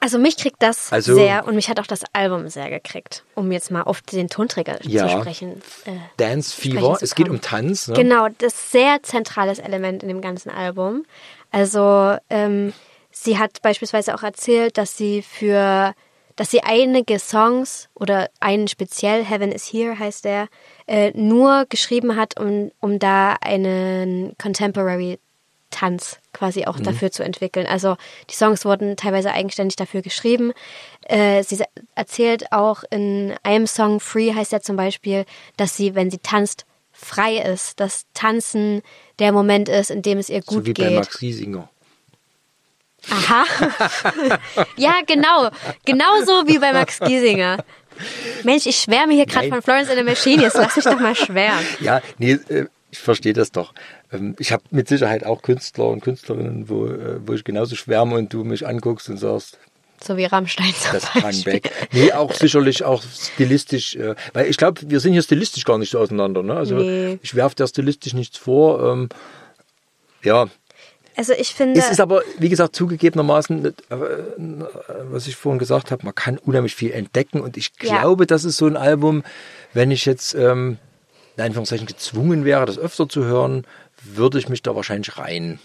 Also mich kriegt das Also- sehr und mich hat auch das Album sehr gekriegt, um jetzt mal auf den Tonträger Ja. zu sprechen. Äh, Dance Fever, es geht um Tanz. Ne? Genau, das ist sehr zentrales Element in dem ganzen Album. Also ähm, sie hat beispielsweise auch erzählt, dass sie für, dass sie einige Songs oder einen speziell, Heaven is Here heißt der, äh, nur geschrieben hat, um, um da einen Contemporary Tanz quasi auch dafür zu entwickeln. Also die Songs wurden teilweise eigenständig dafür geschrieben. Äh, sie erzählt auch in einem Song, Free heißt ja zum Beispiel, dass sie, wenn sie tanzt, frei ist, dass Tanzen der Moment ist, in dem es ihr gut so wie geht. bei Max Giesinger. Aha. ja, genau. Genauso wie bei Max Giesinger. Mensch, ich schwärme hier gerade von Florence in the Machine. Jetzt lass mich doch mal schwärmen. Ja, nee, äh, ich verstehe das doch. Ähm, Ich habe mit Sicherheit auch Künstler und Künstlerinnen, wo, äh, wo ich genauso schwärme und du mich anguckst und sagst, So wie Rammstein zum das kann Beispiel. weg. Nee, auch sicherlich auch stilistisch, äh, weil ich glaube, wir sind hier stilistisch gar nicht so auseinander. Ne? Also Nee. ich werfe der stilistisch nichts vor. Ähm, ja, Also ich finde... es ist aber, wie gesagt, zugegebenermaßen, äh, was ich vorhin gesagt habe, man kann unheimlich viel entdecken und ich Ja. glaube, das ist so ein Album, wenn ich jetzt ähm, in Anführungszeichen gezwungen wäre, das öfter zu hören, würde ich mich da wahrscheinlich rein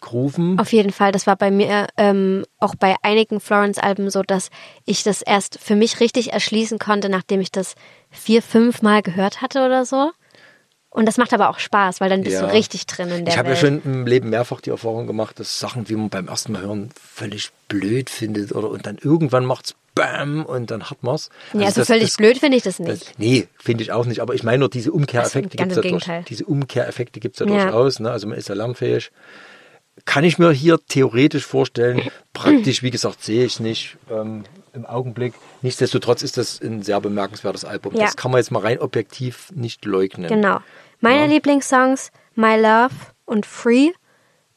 grooven. Auf jeden Fall. Das war bei mir ähm, auch bei einigen Florence-Alben so, dass ich das erst für mich richtig erschließen konnte, nachdem ich das vier, fünf Mal gehört hatte oder so. Und das macht aber auch Spaß, weil dann bist Ja. du richtig drin in der Ich habe ja schon im Leben mehrfach die Erfahrung gemacht, dass Sachen, die man beim ersten Mal hören, völlig blöd findet oder und dann irgendwann macht's BAM und dann hat man's. ja, also das- völlig das- blöd finde ich das Das, nicht. nee, finde ich auch nicht. Aber ich meine nur, diese Umkehreffekte Also, gibt es ja, durch, Gegenteil. diese Umkehreffekte gibt's ja, Ja. durchaus. Ne? Also man ist ja lernfähig. Kann ich mir hier theoretisch vorstellen. Praktisch, wie gesagt, sehe ich nicht ähm, im Augenblick. Nichtsdestotrotz ist das ein sehr bemerkenswertes Album. Ja. Das kann man jetzt mal rein objektiv nicht leugnen. Genau. Meine Ja. Lieblingssongs, My Love und Free.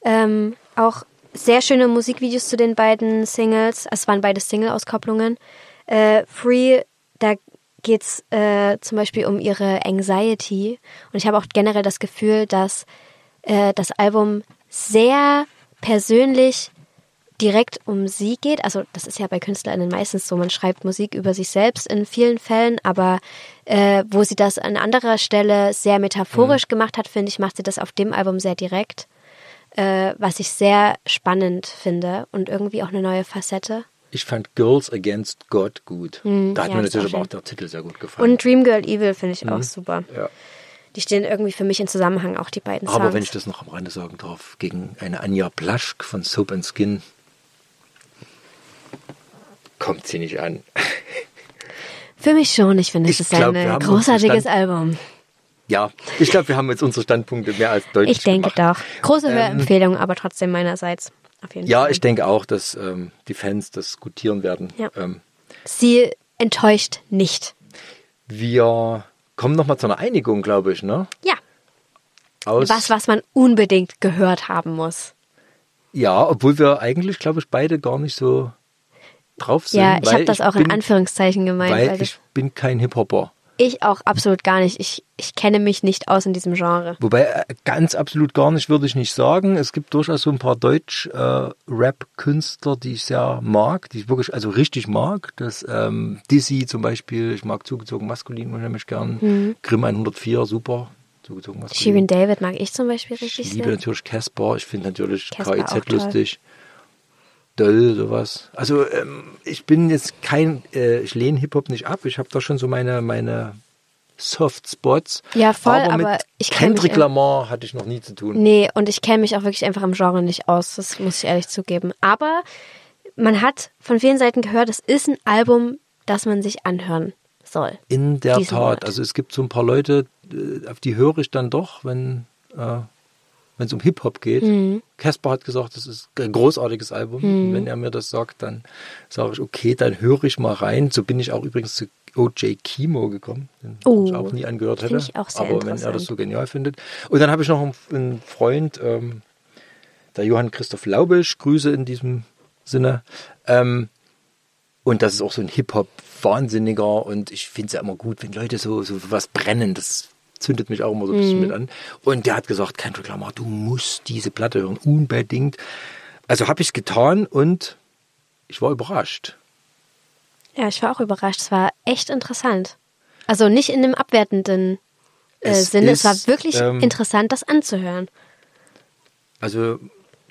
Ähm, auch sehr schöne Musikvideos zu den beiden Singles. Es waren beide Single-Auskopplungen. Äh, Free, da geht's äh, zum Beispiel um ihre Anxiety. Und ich habe auch generell das Gefühl, dass äh, das Album sehr persönlich direkt um sie geht. Also das ist ja bei KünstlerInnen meistens so, man schreibt Musik über sich selbst in vielen Fällen, aber äh, wo sie das an anderer Stelle sehr metaphorisch gemacht hat, finde ich, macht sie das auf dem Album sehr direkt, äh, was ich sehr spannend finde und irgendwie auch eine neue Facette. Ich fand Girls Against God gut. da hat ja, mir natürlich auch aber auch der Titel sehr gut gefallen. Und Dream Girl Evil finde ich auch super. ja. Die stehen irgendwie für mich in Zusammenhang, auch die beiden Songs. Aber wenn ich das noch am Rande sagen darf, gegen eine Anja Plaschk von Soap and Skin kommt sie nicht an. für mich schon, ich finde, es ist glaub, ein großartiges. Album. Ja, ich glaube, wir haben jetzt unsere Standpunkte mehr als deutlich Ich denke gemacht. doch. Große Hörempfehlung, aber trotzdem meinerseits. Auf jeden Ja, Fall. ich denke auch, dass ähm, die Fans das gutieren werden. Ja. Ähm, Sie enttäuscht nicht. wir kommen nochmal zu einer Einigung, glaube ich, ne? Ja. Aus, Was, was man unbedingt gehört haben muss. Ja, obwohl wir eigentlich, glaube ich, beide gar nicht so drauf sind. Ja, ich habe das auch in bin, Anführungszeichen gemeint, weil, Weil ich bin kein Hip-Hopper. ich auch absolut gar nicht. Ich, ich kenne mich nicht aus in diesem Genre. Wobei äh, ganz absolut gar nicht würde ich nicht sagen. Es gibt durchaus so ein paar Deutsch-Rap-Künstler, die ich sehr mag, die ich wirklich also richtig mag. Das ähm, Dizzy zum Beispiel, ich mag zugezogen maskulin unheimlich gern. Grimm 104, super. Zugezogen maskulin. Shirin David mag ich zum Beispiel richtig Ich liebe sehr. natürlich Casper, ich finde natürlich KIZ toll. Döll, sowas. Also ähm, ich bin jetzt kein, äh, ich lehne Hip-Hop nicht ab. Ich habe da schon so meine, meine Soft Spots. Ja, voll, aber, aber mit ich kenn mich Kendrick Lamar hatte ich noch nie zu tun. Nee, und ich kenne mich auch wirklich einfach im Genre nicht aus. Das muss ich ehrlich zugeben. Aber man hat von vielen Seiten gehört, es ist ein Album, das man sich anhören soll. In der Tat. Monat. Also es gibt so ein paar Leute, äh, auf die höre ich dann doch, wenn äh, wenn es um Hip-Hop geht. Mhm. Casper hat gesagt, das ist ein großartiges Album. Und wenn er mir das sagt, dann sage ich, okay, dann höre ich mal rein. So bin ich auch übrigens zu OJ Kimo gekommen, den Oh, ich auch nie angehört hätte. ich auch sehr Aber wenn er das so genial findet. Und dann habe ich noch einen, einen Freund, ähm, der Johann Christoph Laubisch, Grüße in diesem Sinne. Ähm, und das ist auch so ein Hip-Hop-Wahnsinniger und ich finde es ja immer gut, wenn Leute so, so was brennen. Das zündet mich auch immer so ein bisschen mit an. Und der hat gesagt, Kendrick Lamar, du musst diese Platte hören, unbedingt. Also habe ich es getan und ich war überrascht. Ja, ich war auch überrascht. Es war echt interessant. Also nicht in dem abwertenden äh, Es Sinne. Es war ist, wirklich ähm, interessant, das anzuhören. Also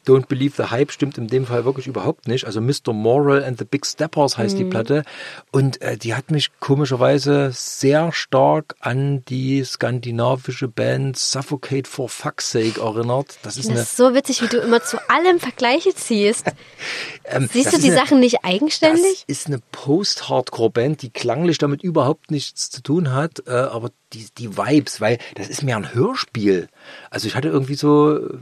Don't Believe the Hype stimmt in dem Fall wirklich überhaupt nicht. Also Mr. Moral and the Big Steppers heißt die Platte. Und äh, die hat mich komischerweise sehr stark an die skandinavische Band Suffocate for Fuck's Sake erinnert. Das ist Das eine ist so witzig, wie du immer zu allem Vergleiche ziehst. Ähm, Siehst du die eine, Sachen nicht eigenständig? Das ist eine Post-Hardcore-Band, die klanglich damit überhaupt nichts zu tun hat, äh, aber die, die Vibes, weil das ist mehr ein Hörspiel. Also ich hatte irgendwie so, äh,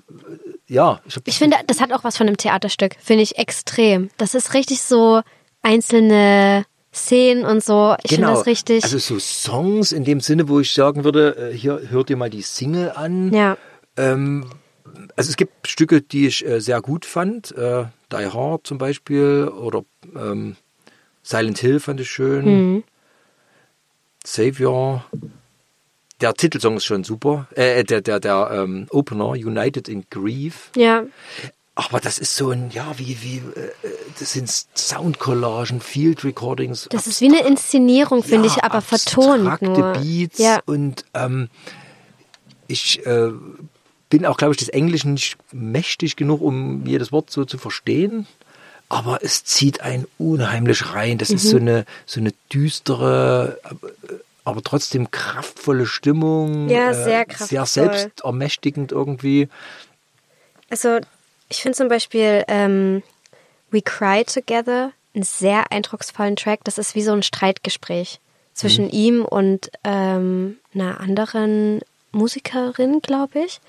ja, ich, Ich finde, das hat auch was von einem Theaterstück. Finde ich extrem. Das ist richtig so einzelne Szenen und so. Ich finde das richtig. Also so Songs in dem Sinne, wo ich sagen würde, äh, hier hört ihr mal die Single an. ja. Ähm, also es gibt Stücke, die ich äh, sehr gut fand. Äh, Die Hard zum Beispiel oder ähm, Silent Hill fand ich schön. Mhm. Savior. Der Titelsong ist schon super. Äh, der der, der ähm, Opener, United in Grief. Ja. Aber das ist so ein, ja, wie, wie, äh, das sind Soundcollagen, Field Recordings. Das ist wie eine Inszenierung, finde Ja, ich, aber vertont nur. Beats Ja. und ähm, ich äh, bin auch, glaube ich, des Englischen nicht mächtig genug, um jedes Wort so zu verstehen. Aber es zieht einen unheimlich rein. Das ist Mhm. so eine, so eine düstere, aber trotzdem kraftvolle Stimmung. Ja, äh, sehr Sehr kraftvoll. selbstermächtigend irgendwie. Also, ich finde zum Beispiel ähm, We Cry Together einen sehr eindrucksvollen Track. Das ist wie so ein Streitgespräch zwischen Mhm. ihm und ähm, einer anderen Musikerin, glaube ich.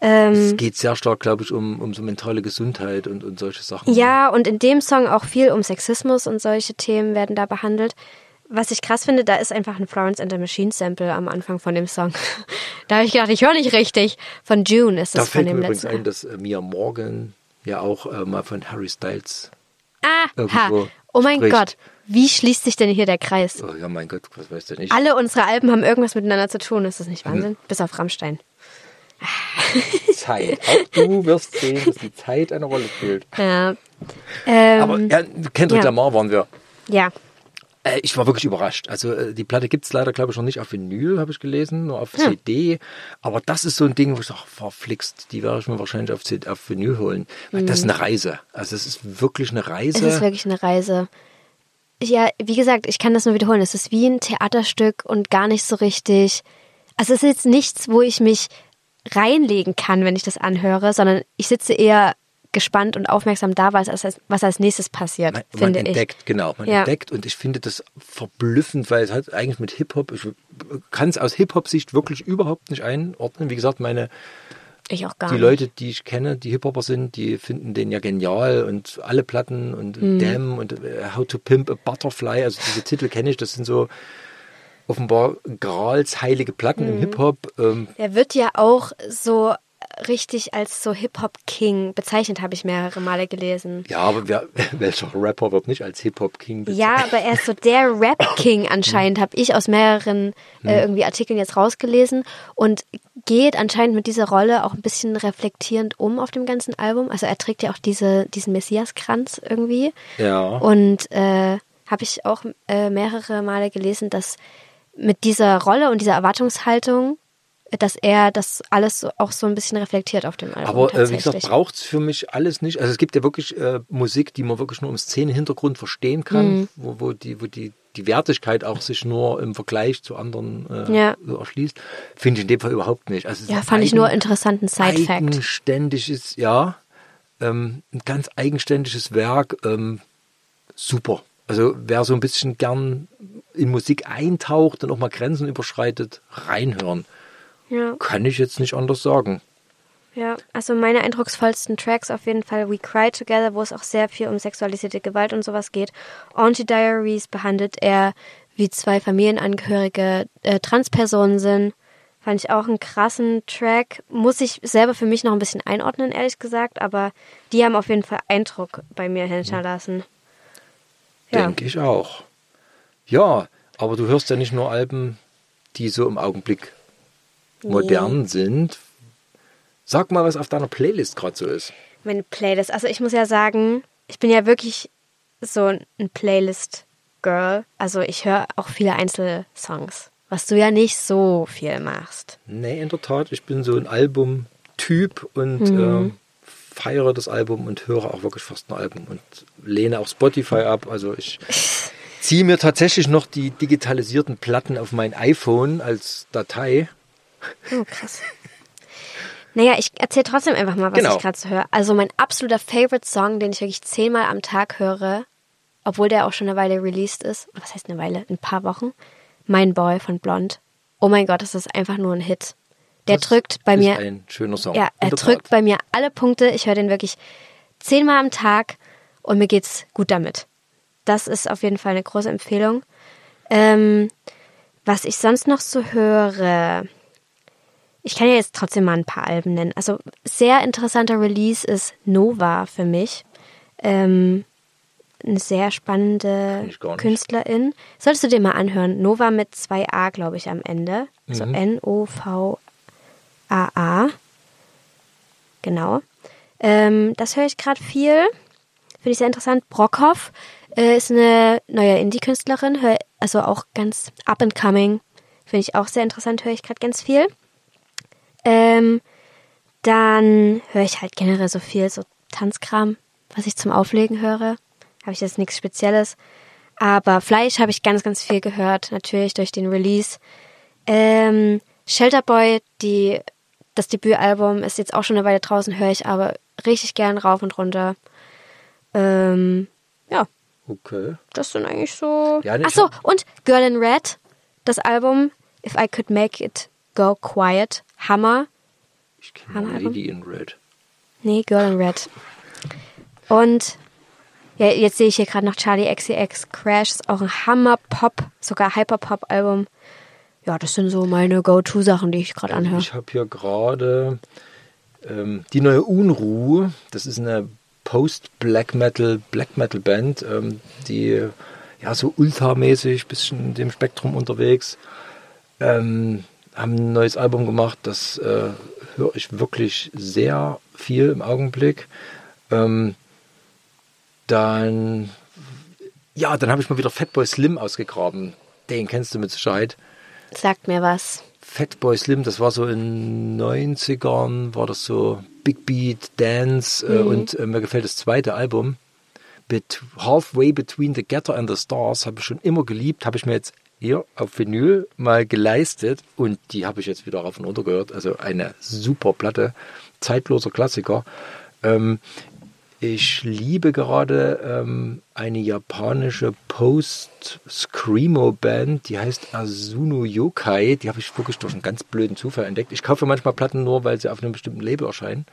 Ähm, Es geht sehr stark, glaube ich, um, um so mentale Gesundheit und, und solche Sachen. Ja, und in dem Song auch viel um Sexismus und solche Themen werden da behandelt. Was ich krass finde, da ist einfach ein Florence and the Machine Sample am Anfang von dem Song. da habe ich gedacht, ich höre nicht richtig. Von June ist Da es von fällt dem mir übrigens letzten. ein, dass äh, Mia Morgan ja auch äh, mal von Harry Styles. Ah. Oh mein spricht. Gott. Wie schließt sich denn hier der Kreis? Oh ja, mein Gott, was weißt du nicht? Alle unsere Alben haben irgendwas miteinander zu tun. Ist das nicht Mhm. Wahnsinn? Bis auf Rammstein. Zeit. Auch du wirst sehen, dass die Zeit eine Rolle spielt. Ja. Ähm, Aber ja, Kendrick ja. Lamar waren wir. ja. Äh, ich war wirklich überrascht. Also äh, die Platte gibt es leider, glaube ich, noch nicht auf Vinyl, habe ich gelesen, nur auf CD. Aber das ist so ein Ding, wo ich sage, verflixt, die werde ich mir wahrscheinlich auf, CD, auf Vinyl holen. Weil Das ist eine Reise. Also es ist wirklich eine Reise. Mhm. Es ist wirklich eine Reise. Ja, wie gesagt, ich kann das nur wiederholen. Es ist wie ein Theaterstück und gar nicht so richtig. Also es ist jetzt nichts, wo ich mich reinlegen kann, wenn ich das anhöre, sondern ich sitze eher gespannt und aufmerksam da, was als, was als nächstes passiert, man, man finde ich. entdeckt, genau, man Ja. entdeckt und ich finde das verblüffend, weil es hat eigentlich mit Hip-Hop, ich kann es aus Hip-Hop-Sicht wirklich überhaupt nicht einordnen. Wie gesagt, meine Ich auch gar die nicht. Leute, die ich kenne, die Hip-Hopper sind, die finden den ja genial und alle Platten und Mhm. Damn und äh, How to Pimp a Butterfly, also diese Titel kenne ich, das sind so offenbar Grals heilige Platten Mhm. im Hip-Hop. Ähm, Der wird ja auch so richtig als so Hip-Hop-King bezeichnet, habe ich mehrere Male gelesen. ja, aber wer, welcher Rapper wird nicht als Hip-Hop-King bezeichnet? Ja, aber er ist so der Rap-King anscheinend, habe ich aus mehreren äh, irgendwie Artikeln jetzt rausgelesen und geht anscheinend mit dieser Rolle auch ein bisschen reflektierend um auf dem ganzen Album. Also er trägt ja auch diese, diesen Messiaskranz irgendwie. Ja. Und äh, habe ich auch äh, mehrere Male gelesen, dass mit dieser Rolle und dieser Erwartungshaltung, dass er das alles auch so ein bisschen reflektiert auf dem Album. Aber äh, wie gesagt, braucht es für mich alles nicht. Also es gibt ja wirklich äh, Musik, die man wirklich nur im Szenenhintergrund verstehen kann, Mhm. wo, wo die, wo die, die Wertigkeit auch sich nur im Vergleich zu anderen äh, Ja. so erschließt. Finde ich in dem Fall überhaupt nicht. Also ja, fand ich eigen- nur interessanten Side-Fact. Eigenständiges, ja, ähm, ein ganz eigenständiges Werk, ähm, super. Also wer so ein bisschen gern in Musik eintaucht und auch mal Grenzen überschreitet, reinhören. Ja. Kann ich jetzt nicht anders sagen. Ja, also meine eindrucksvollsten Tracks auf jeden Fall We Cry Together, wo es auch sehr viel um sexualisierte Gewalt und sowas geht. Auntie Diaries behandelt er, wie zwei Familienangehörige äh, Transpersonen sind. Fand ich auch einen krassen Track. Muss ich selber für mich noch ein bisschen einordnen, ehrlich gesagt, aber die haben auf jeden Fall Eindruck bei mir hinterlassen. Ja. Denke ich auch. Ja, aber du hörst ja nicht nur Alben, die so im Augenblick modern sind. Sag mal, was auf deiner Playlist gerade so ist. meine Playlist. Also ich muss ja sagen, ich bin ja wirklich so ein Playlist-Girl. Also ich höre auch viele Einzelsongs, was du ja nicht so viel machst. Nee, in der Tat, ich bin so ein Album-Typ und Mhm. äh, feiere das Album und höre auch wirklich fast ein Album und lehne auch Spotify ab. Also ich ziehe mir tatsächlich noch die digitalisierten Platten auf mein iPhone als Datei. Oh, krass. Naja, ich erzähle trotzdem einfach mal, was Genau. ich gerade so höre. Also mein absoluter Favorite-Song, den ich wirklich zehnmal am Tag höre, obwohl der auch schon eine Weile released ist. Was heißt eine Weile? Ein paar Wochen. Mein Boy von Blond. Oh mein Gott, das ist einfach nur ein Hit. Der Das drückt bei ist mir ein schöner Song. Ja, er drückt bei mir alle Punkte. Ich höre den wirklich zehnmal am Tag und mir geht's gut damit. Das ist auf jeden Fall eine große Empfehlung. Ähm, was ich sonst noch so höre, ich kann ja jetzt trotzdem mal ein paar Alben nennen. Also sehr interessanter Release ist Nova für mich. Ähm, eine sehr spannende. Künstlerin. Solltest du dir mal anhören. Nova mit zwei A, glaube ich, am Ende. Mhm. N-O-V-A-A. Genau. Ähm, das höre ich gerade viel. Finde ich sehr interessant. Brockhoff äh, ist eine neue Indie-Künstlerin, also auch ganz up and coming. Finde ich auch sehr interessant, höre ich gerade ganz viel. Ähm, Dann höre ich halt generell so viel, so Tanzkram, was ich zum Auflegen höre. Habe ich jetzt nichts Spezielles. Aber Fleisch habe ich ganz, ganz viel gehört, natürlich durch den Release. Ähm, Shelterboy, die, das Debütalbum ist jetzt auch schon eine Weile draußen, höre ich aber richtig gern rauf und runter. Ähm, ja, Okay. das sind eigentlich so. Ja, nee, Ach so, ich- und Girl in Red, das Album If I Could Make It Go Quiet, Hammer. Ich kenne? Lady in Red. Nee, Girl in Red. Und ja, jetzt sehe ich hier gerade noch Charlie XCX Crash, ist auch ein Hammer-Pop, sogar Hyper-Pop-Album. Ja, das sind so meine Go-To-Sachen, die ich gerade anhöre. Ich habe hier gerade ähm, die neue Unruhe. Das ist eine Post-Black Metal, Black Metal Band, ähm, die ja so ultramäßig, bisschen in dem Spektrum unterwegs. Ähm, haben ein neues Album gemacht, das äh, höre ich wirklich sehr viel im Augenblick. Ähm, dann, ja, dann habe ich mal wieder Fatboy Slim ausgegraben. Den kennst du mit Sicherheit. Sagt mir was. Fatboy Slim, das war so in 90ern, war das so Big Beat, Dance äh, und äh, mir gefällt das zweite Album. Bet Halfway Between the Getter and the Stars habe ich schon immer geliebt, habe ich mir jetzt hier auf Vinyl mal geleistet und die habe ich jetzt wieder rauf und runter gehört. Also eine super Platte, zeitloser Klassiker. Ähm, ich liebe gerade ähm, eine japanische Post-Screamo-Band, die heißt Asuno Yokai. Die habe ich wirklich durch einen ganz blöden Zufall entdeckt. Ich kaufe manchmal Platten nur, weil sie auf einem bestimmten Label erscheinen.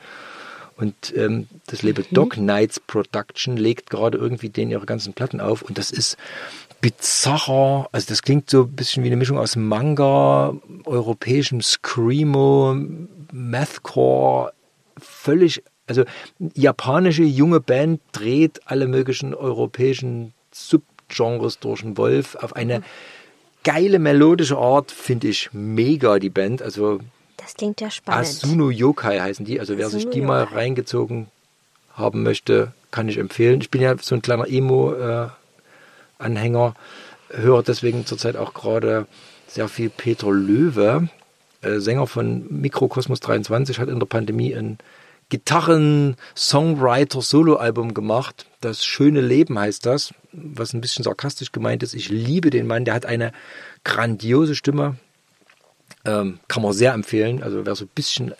Und ähm, das Label Dog Knights Production legt gerade irgendwie denen ihre ganzen Platten auf. Und das ist bizarrer, also das klingt so ein bisschen wie eine Mischung aus Manga, europäischem Screamo, Mathcore, völlig, also japanische junge Band dreht alle möglichen europäischen Subgenres durch den Wolf auf eine geile melodische Art, finde ich mega die Band. Also Das klingt ja spannend. Asuno Yokai heißen die. Also wer sich Asuno die mal Yokai. reingezogen haben möchte, kann ich empfehlen. Ich bin ja so ein kleiner Emo-Anhänger, höre deswegen zurzeit auch gerade sehr viel Peter Löwe, äh, Sänger von Mikrokosmos 23, hat in der Pandemie ein Gitarren-Songwriter-Solo-Album gemacht. Das schöne Leben heißt das, was ein bisschen sarkastisch gemeint ist. Ich liebe den Mann, der hat eine grandiose Stimme. Ähm, kann man sehr empfehlen. Also wer so ein bisschen,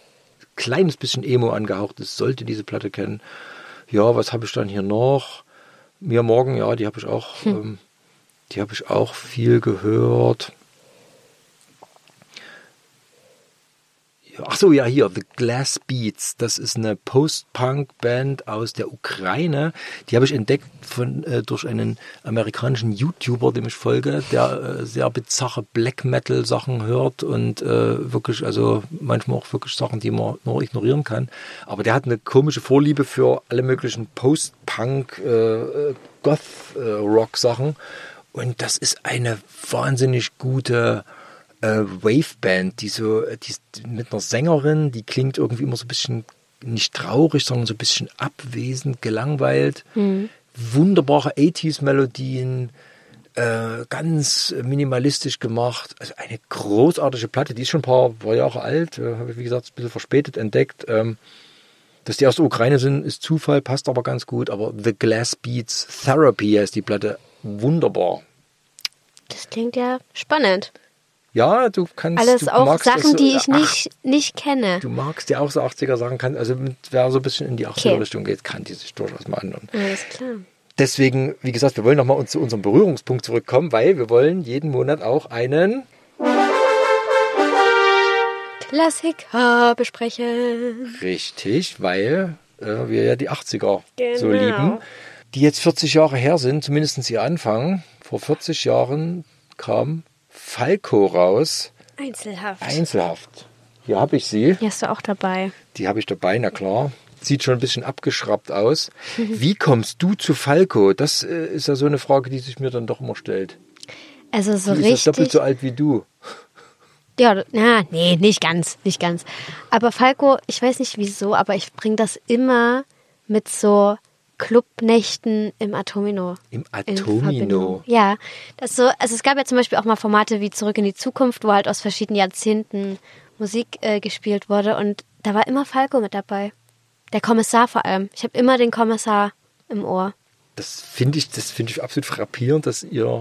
kleines bisschen Emo angehaucht ist, sollte diese Platte kennen. Ja, was habe ich dann hier noch? Mir morgen, ja, die habe ich auch, ähm, die habe ich auch viel gehört. Ach so, ja, hier, The Glass Beats. Das ist eine Post-Punk-Band aus der Ukraine. Die habe ich entdeckt von, äh, durch einen amerikanischen YouTuber, dem ich folge, der äh, sehr bizarre Black Metal-Sachen hört und äh, wirklich, also manchmal auch wirklich Sachen, die man nur ignorieren kann. Aber der hat eine komische Vorliebe für alle möglichen Post-Punk, äh, Goth-Rock-Sachen. Und das ist eine wahnsinnig gute äh, Waveband, die so, die ist mit einer Sängerin, die klingt irgendwie immer so ein bisschen nicht traurig, sondern so ein bisschen abwesend, gelangweilt. Wunderbare 80s-Melodien, äh, ganz minimalistisch gemacht. Also eine großartige Platte, die ist schon ein paar, paar Jahre alt, äh, habe ich wie gesagt ein bisschen verspätet entdeckt. Ähm, dass die aus der Ukraine sind, ist Zufall, passt aber ganz gut. Aber The Glass Beats Therapy heißt die Platte. Wunderbar. Das klingt ja spannend. Ja, du kannst. Alles du auch magst das Sachen, so- die ich ach, nicht, nicht kenne. Du magst ja auch so 80er Sachen, kann, also wer so ein bisschen in die 80er Okay. Richtung geht, kann die sich durchaus mal anhören. Alles klar. Deswegen, wie gesagt, wir wollen nochmal zu unserem Berührungspunkt zurückkommen, weil wir wollen jeden Monat auch einen Klassiker besprechen. Richtig, weil äh, wir ja die 80er so Genau. lieben, die jetzt 40 Jahre her sind, zumindest ihr Anfang. Vor 40 Jahren kam Falco raus, Einzelhaft. Einzelhaft. Hier habe ich sie. Hier hast du auch dabei. Die habe ich dabei, na klar. Sieht schon ein bisschen abgeschraubt aus. Wie kommst du zu Falco? Das äh, ist ja so eine Frage, die sich mir dann doch immer stellt. Also so Die ist jetzt doppelt richtig. so alt wie du. Ja, na, nee, nicht ganz, nicht ganz. Aber Falco, ich weiß nicht wieso, aber ich bringe das immer mit so Clubnächten im Atomino. Im in Atomino. Ja, das so, also es gab ja zum Beispiel auch mal Formate wie Zurück in die Zukunft, wo halt aus verschiedenen Jahrzehnten Musik äh, gespielt wurde und da war immer Falco mit dabei. Der Kommissar vor allem. Ich habe immer den Kommissar im Ohr. Das finde ich, das finde ich absolut frappierend, dass ihr,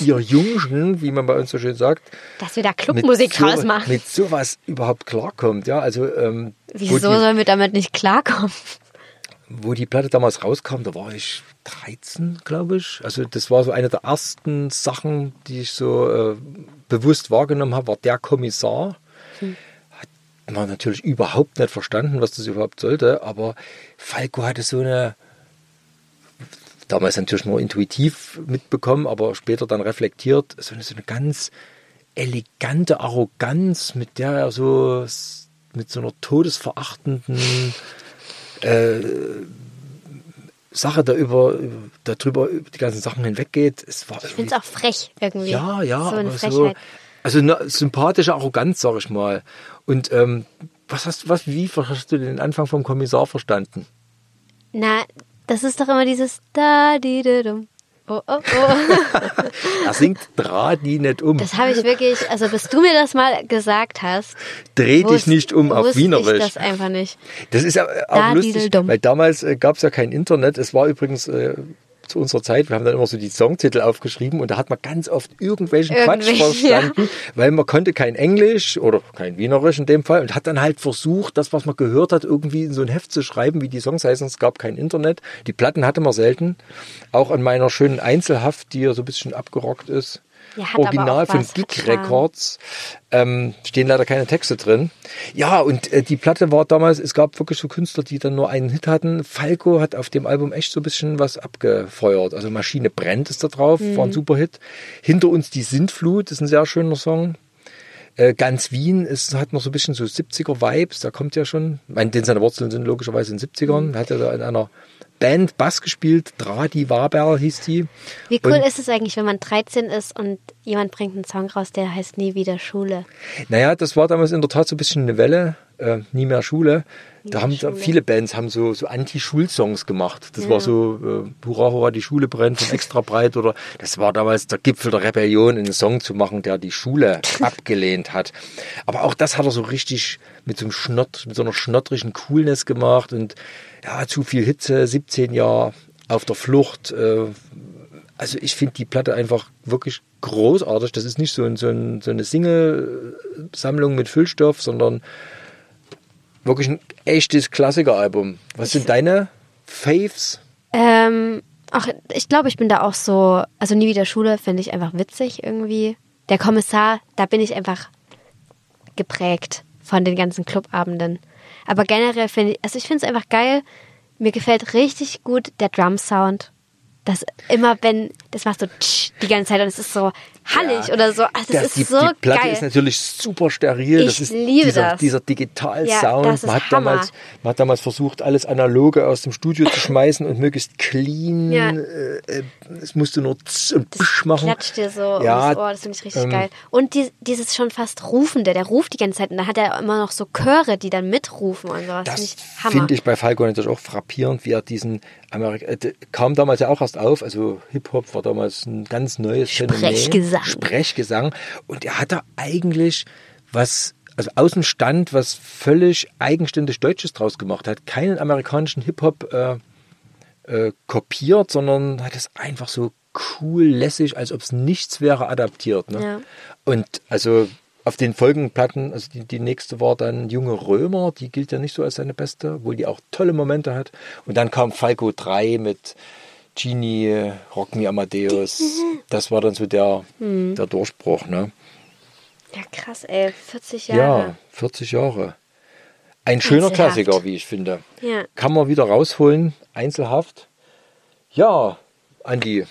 ihr Jungen, wie man bei uns so schön sagt, Dass wir da Clubmusik so, draus machen. mit sowas überhaupt klarkommt. Ja, also ähm, Wieso die, sollen wir damit nicht klarkommen? Wo die Platte damals rauskam, da war ich 13, glaube ich. Also das war so eine der ersten Sachen, die ich so äh, bewusst wahrgenommen habe, war der Kommissar. Hat man natürlich überhaupt nicht verstanden, was das überhaupt sollte, aber Falco hatte so eine damals natürlich nur intuitiv mitbekommen, aber später dann reflektiert, so eine, so eine ganz elegante Arroganz, mit der er so mit so einer todesverachtenden äh, Sache da über, darüber über die ganzen Sachen hinweggeht. Es war Ich finde es auch frech irgendwie. ja, ja, So eine aber so, also eine sympathische Arroganz, sag ich mal. Und ähm, was hast was, wie hast du den Anfang vom Kommissar verstanden? Na, das ist doch immer dieses da di da dum. Oh, oh, oh. Er singt Dreh die nicht um. Das habe ich wirklich, also bis du mir das mal gesagt hast, Dreh dich nicht um auf wusste ich Wienerisch. das einfach nicht. Das ist ja auch Da, lustig, weil damals äh, gab es ja kein Internet. Es war übrigens äh, zu unserer Zeit, wir haben dann immer so die Songtitel aufgeschrieben und da hat man ganz oft irgendwelchen Quatsch Irgendwelche, verstanden, weil man konnte kein Englisch oder kein Wienerisch in dem Fall und hat dann halt versucht, das, was man gehört hat, irgendwie in so ein Heft zu schreiben, wie die Songs heißen. Es gab kein Internet. Die Platten hatte man selten. Auch an meiner schönen Einzelhaft, die ja so ein bisschen abgerockt ist. Ja, Original von Charme. Records. Ähm, stehen leider keine Texte drin. Ja, und äh, die Platte war damals, es gab wirklich so Künstler, die dann nur einen Hit hatten. Falco hat auf dem Album echt so ein bisschen was abgefeuert. Also Maschine brennt ist da drauf, Mhm. war ein super Hit. Hinter uns die Sintflut ist ein sehr schöner Song. Äh, Ganz Wien ist, hat noch so ein bisschen so 70er-Vibes, da kommt ja schon, ich meine, denn seine Wurzeln sind logischerweise in den 70ern, Mhm. hat er da in einer Band Bass gespielt, Dradi Waberl hieß die. Wie cool Und- ist es eigentlich, wenn man 13 ist und jemand bringt einen Song raus, der heißt Nie wieder Schule? Naja, das war damals in der Tat so ein bisschen eine Welle, äh, nie mehr Schule. Da haben da viele Bands haben so, so Anti-Schul-Songs gemacht. Das war so äh, Hurra, Hurra, die Schule brennt von extra breit oder das war damals der Gipfel der Rebellion, einen Song zu machen, der die Schule abgelehnt hat. Aber auch das hat er so richtig mit so einem Schnott, mit so einer schnottrigen Coolness gemacht und ja, zu viel Hitze, 17 Jahre auf der Flucht, äh, also ich finde die Platte einfach wirklich großartig. Das ist nicht so, ein, so, ein, so eine Single-Sammlung mit Füllstoff, sondern wirklich ein echtes Klassikeralbum. Was sind deine Faves? Ähm, ach, ich glaube, ich bin da auch so, also Nie wieder Schule finde ich einfach witzig irgendwie. Der Kommissar, da bin ich einfach geprägt von den ganzen Clubabenden. Aber generell finde ich, also ich finde es einfach geil. Mir gefällt richtig gut der Drum-Sound. Das immer, wenn, das macht so tsch die ganze Zeit und es ist so hallig Ja, oder so. Also das, die, ist so die Platte geil. ist natürlich super steril. Ich das ist liebe dieser, das. dieser Digital-Sound. Ja, das man, hat damals, man hat damals versucht, alles Analoge aus dem Studio zu schmeißen und möglichst clean. Ja. Äh, äh, es musste nur tz und psch machen. klatscht dir so Ja, ums Ohr, das finde ich richtig ähm, geil. Und die, dieses schon fast Rufende, der ruft die ganze Zeit und da hat er immer noch so Chöre, die dann mitrufen und sowas. Finde Das finde ich bei Falco natürlich auch frappierend, wie er diesen Amerika äh, kam damals ja auch erst auf, also Hip-Hop war damals ein ganz neues Phänomen. Sprechgesang. Sprechgesang. Und er hatte eigentlich was, also außen stand, was völlig eigenständig Deutsches draus gemacht hat. Keinen amerikanischen Hip-Hop äh, äh, kopiert, sondern hat es einfach so cool, lässig, als ob es nichts wäre, adaptiert. Ne? Ja. Und also auf den folgenden Platten, also die, die nächste war dann Junge Römer, die gilt ja nicht so als seine beste, obwohl die auch tolle Momente hat. Und dann kam Falco 3 mit Genie, Rock Me Amadeus. Das war dann so der, Mhm. der Durchbruch. Ne? Ja, krass, ey. 40 Ja, Jahre. 40 Jahre. Ein schöner Einzelhaft. Klassiker, wie ich finde. Ja. Kann man wieder rausholen, einzelhaft. Ja, Andi,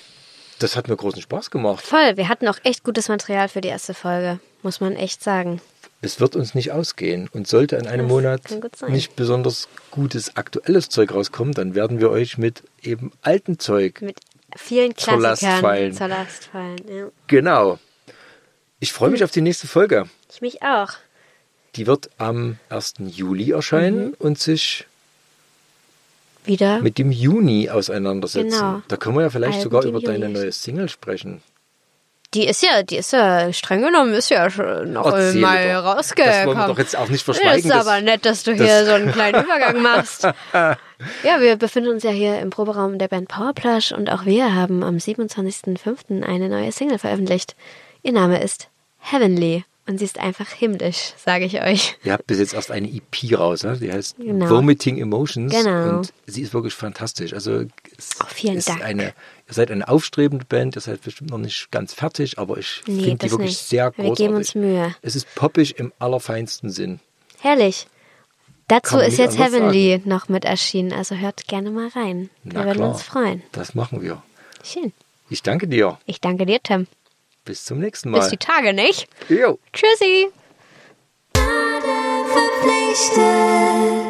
das hat mir großen Spaß gemacht. Voll, wir hatten auch echt gutes Material für die erste Folge, muss man echt sagen. Es wird uns nicht ausgehen. Und sollte in einem Das Monat nicht besonders gutes aktuelles Zeug rauskommen, dann werden wir euch mit eben alten Zeug. Mit vielen Zur Last Klassikern fallen. zur Last fallen. Ja. Genau. Ich freue mich auf die nächste Folge. Ich mich auch. Die wird am 1. Juli erscheinen Mhm. und sich Wieder. mit dem Juni auseinandersetzen. Genau. Da können wir ja vielleicht Alben sogar über deine neue Single sprechen. Die ist ja, die ist ja streng genommen, ist ja schon noch im Mai doch. rausgekommen. Das wollen wir doch jetzt auch nicht Das verschweigen. ist aber nett, dass du hier so einen kleinen Übergang machst. Ja, wir befinden uns ja hier im Proberaum der Band Powerplush und auch wir haben am 27.05. eine neue Single veröffentlicht. Ihr Name ist Heavenly und sie ist einfach himmlisch, sage ich euch. Ihr habt bis jetzt erst eine EP raus, ne? die heißt Genau. Vomiting Emotions. Genau. Und sie ist wirklich fantastisch. Also es Oh, vielen ist Dank. Eine, ihr seid eine aufstrebende Band, ihr seid bestimmt noch nicht ganz fertig, aber ich Nee, finde die wirklich nicht. sehr Wir großartig. geben uns Mühe. Es ist poppig im allerfeinsten Sinn. Herrlich. Dazu Kann ist jetzt Heavenly noch mit erschienen, also hört gerne mal rein. Wir Na würden klar. uns freuen. Das machen wir. Schön. Ich danke dir. Ich danke dir, Tim. Bis zum nächsten Bis Mal. die Tage, nicht? Jo. Tschüssi. verpflichtet.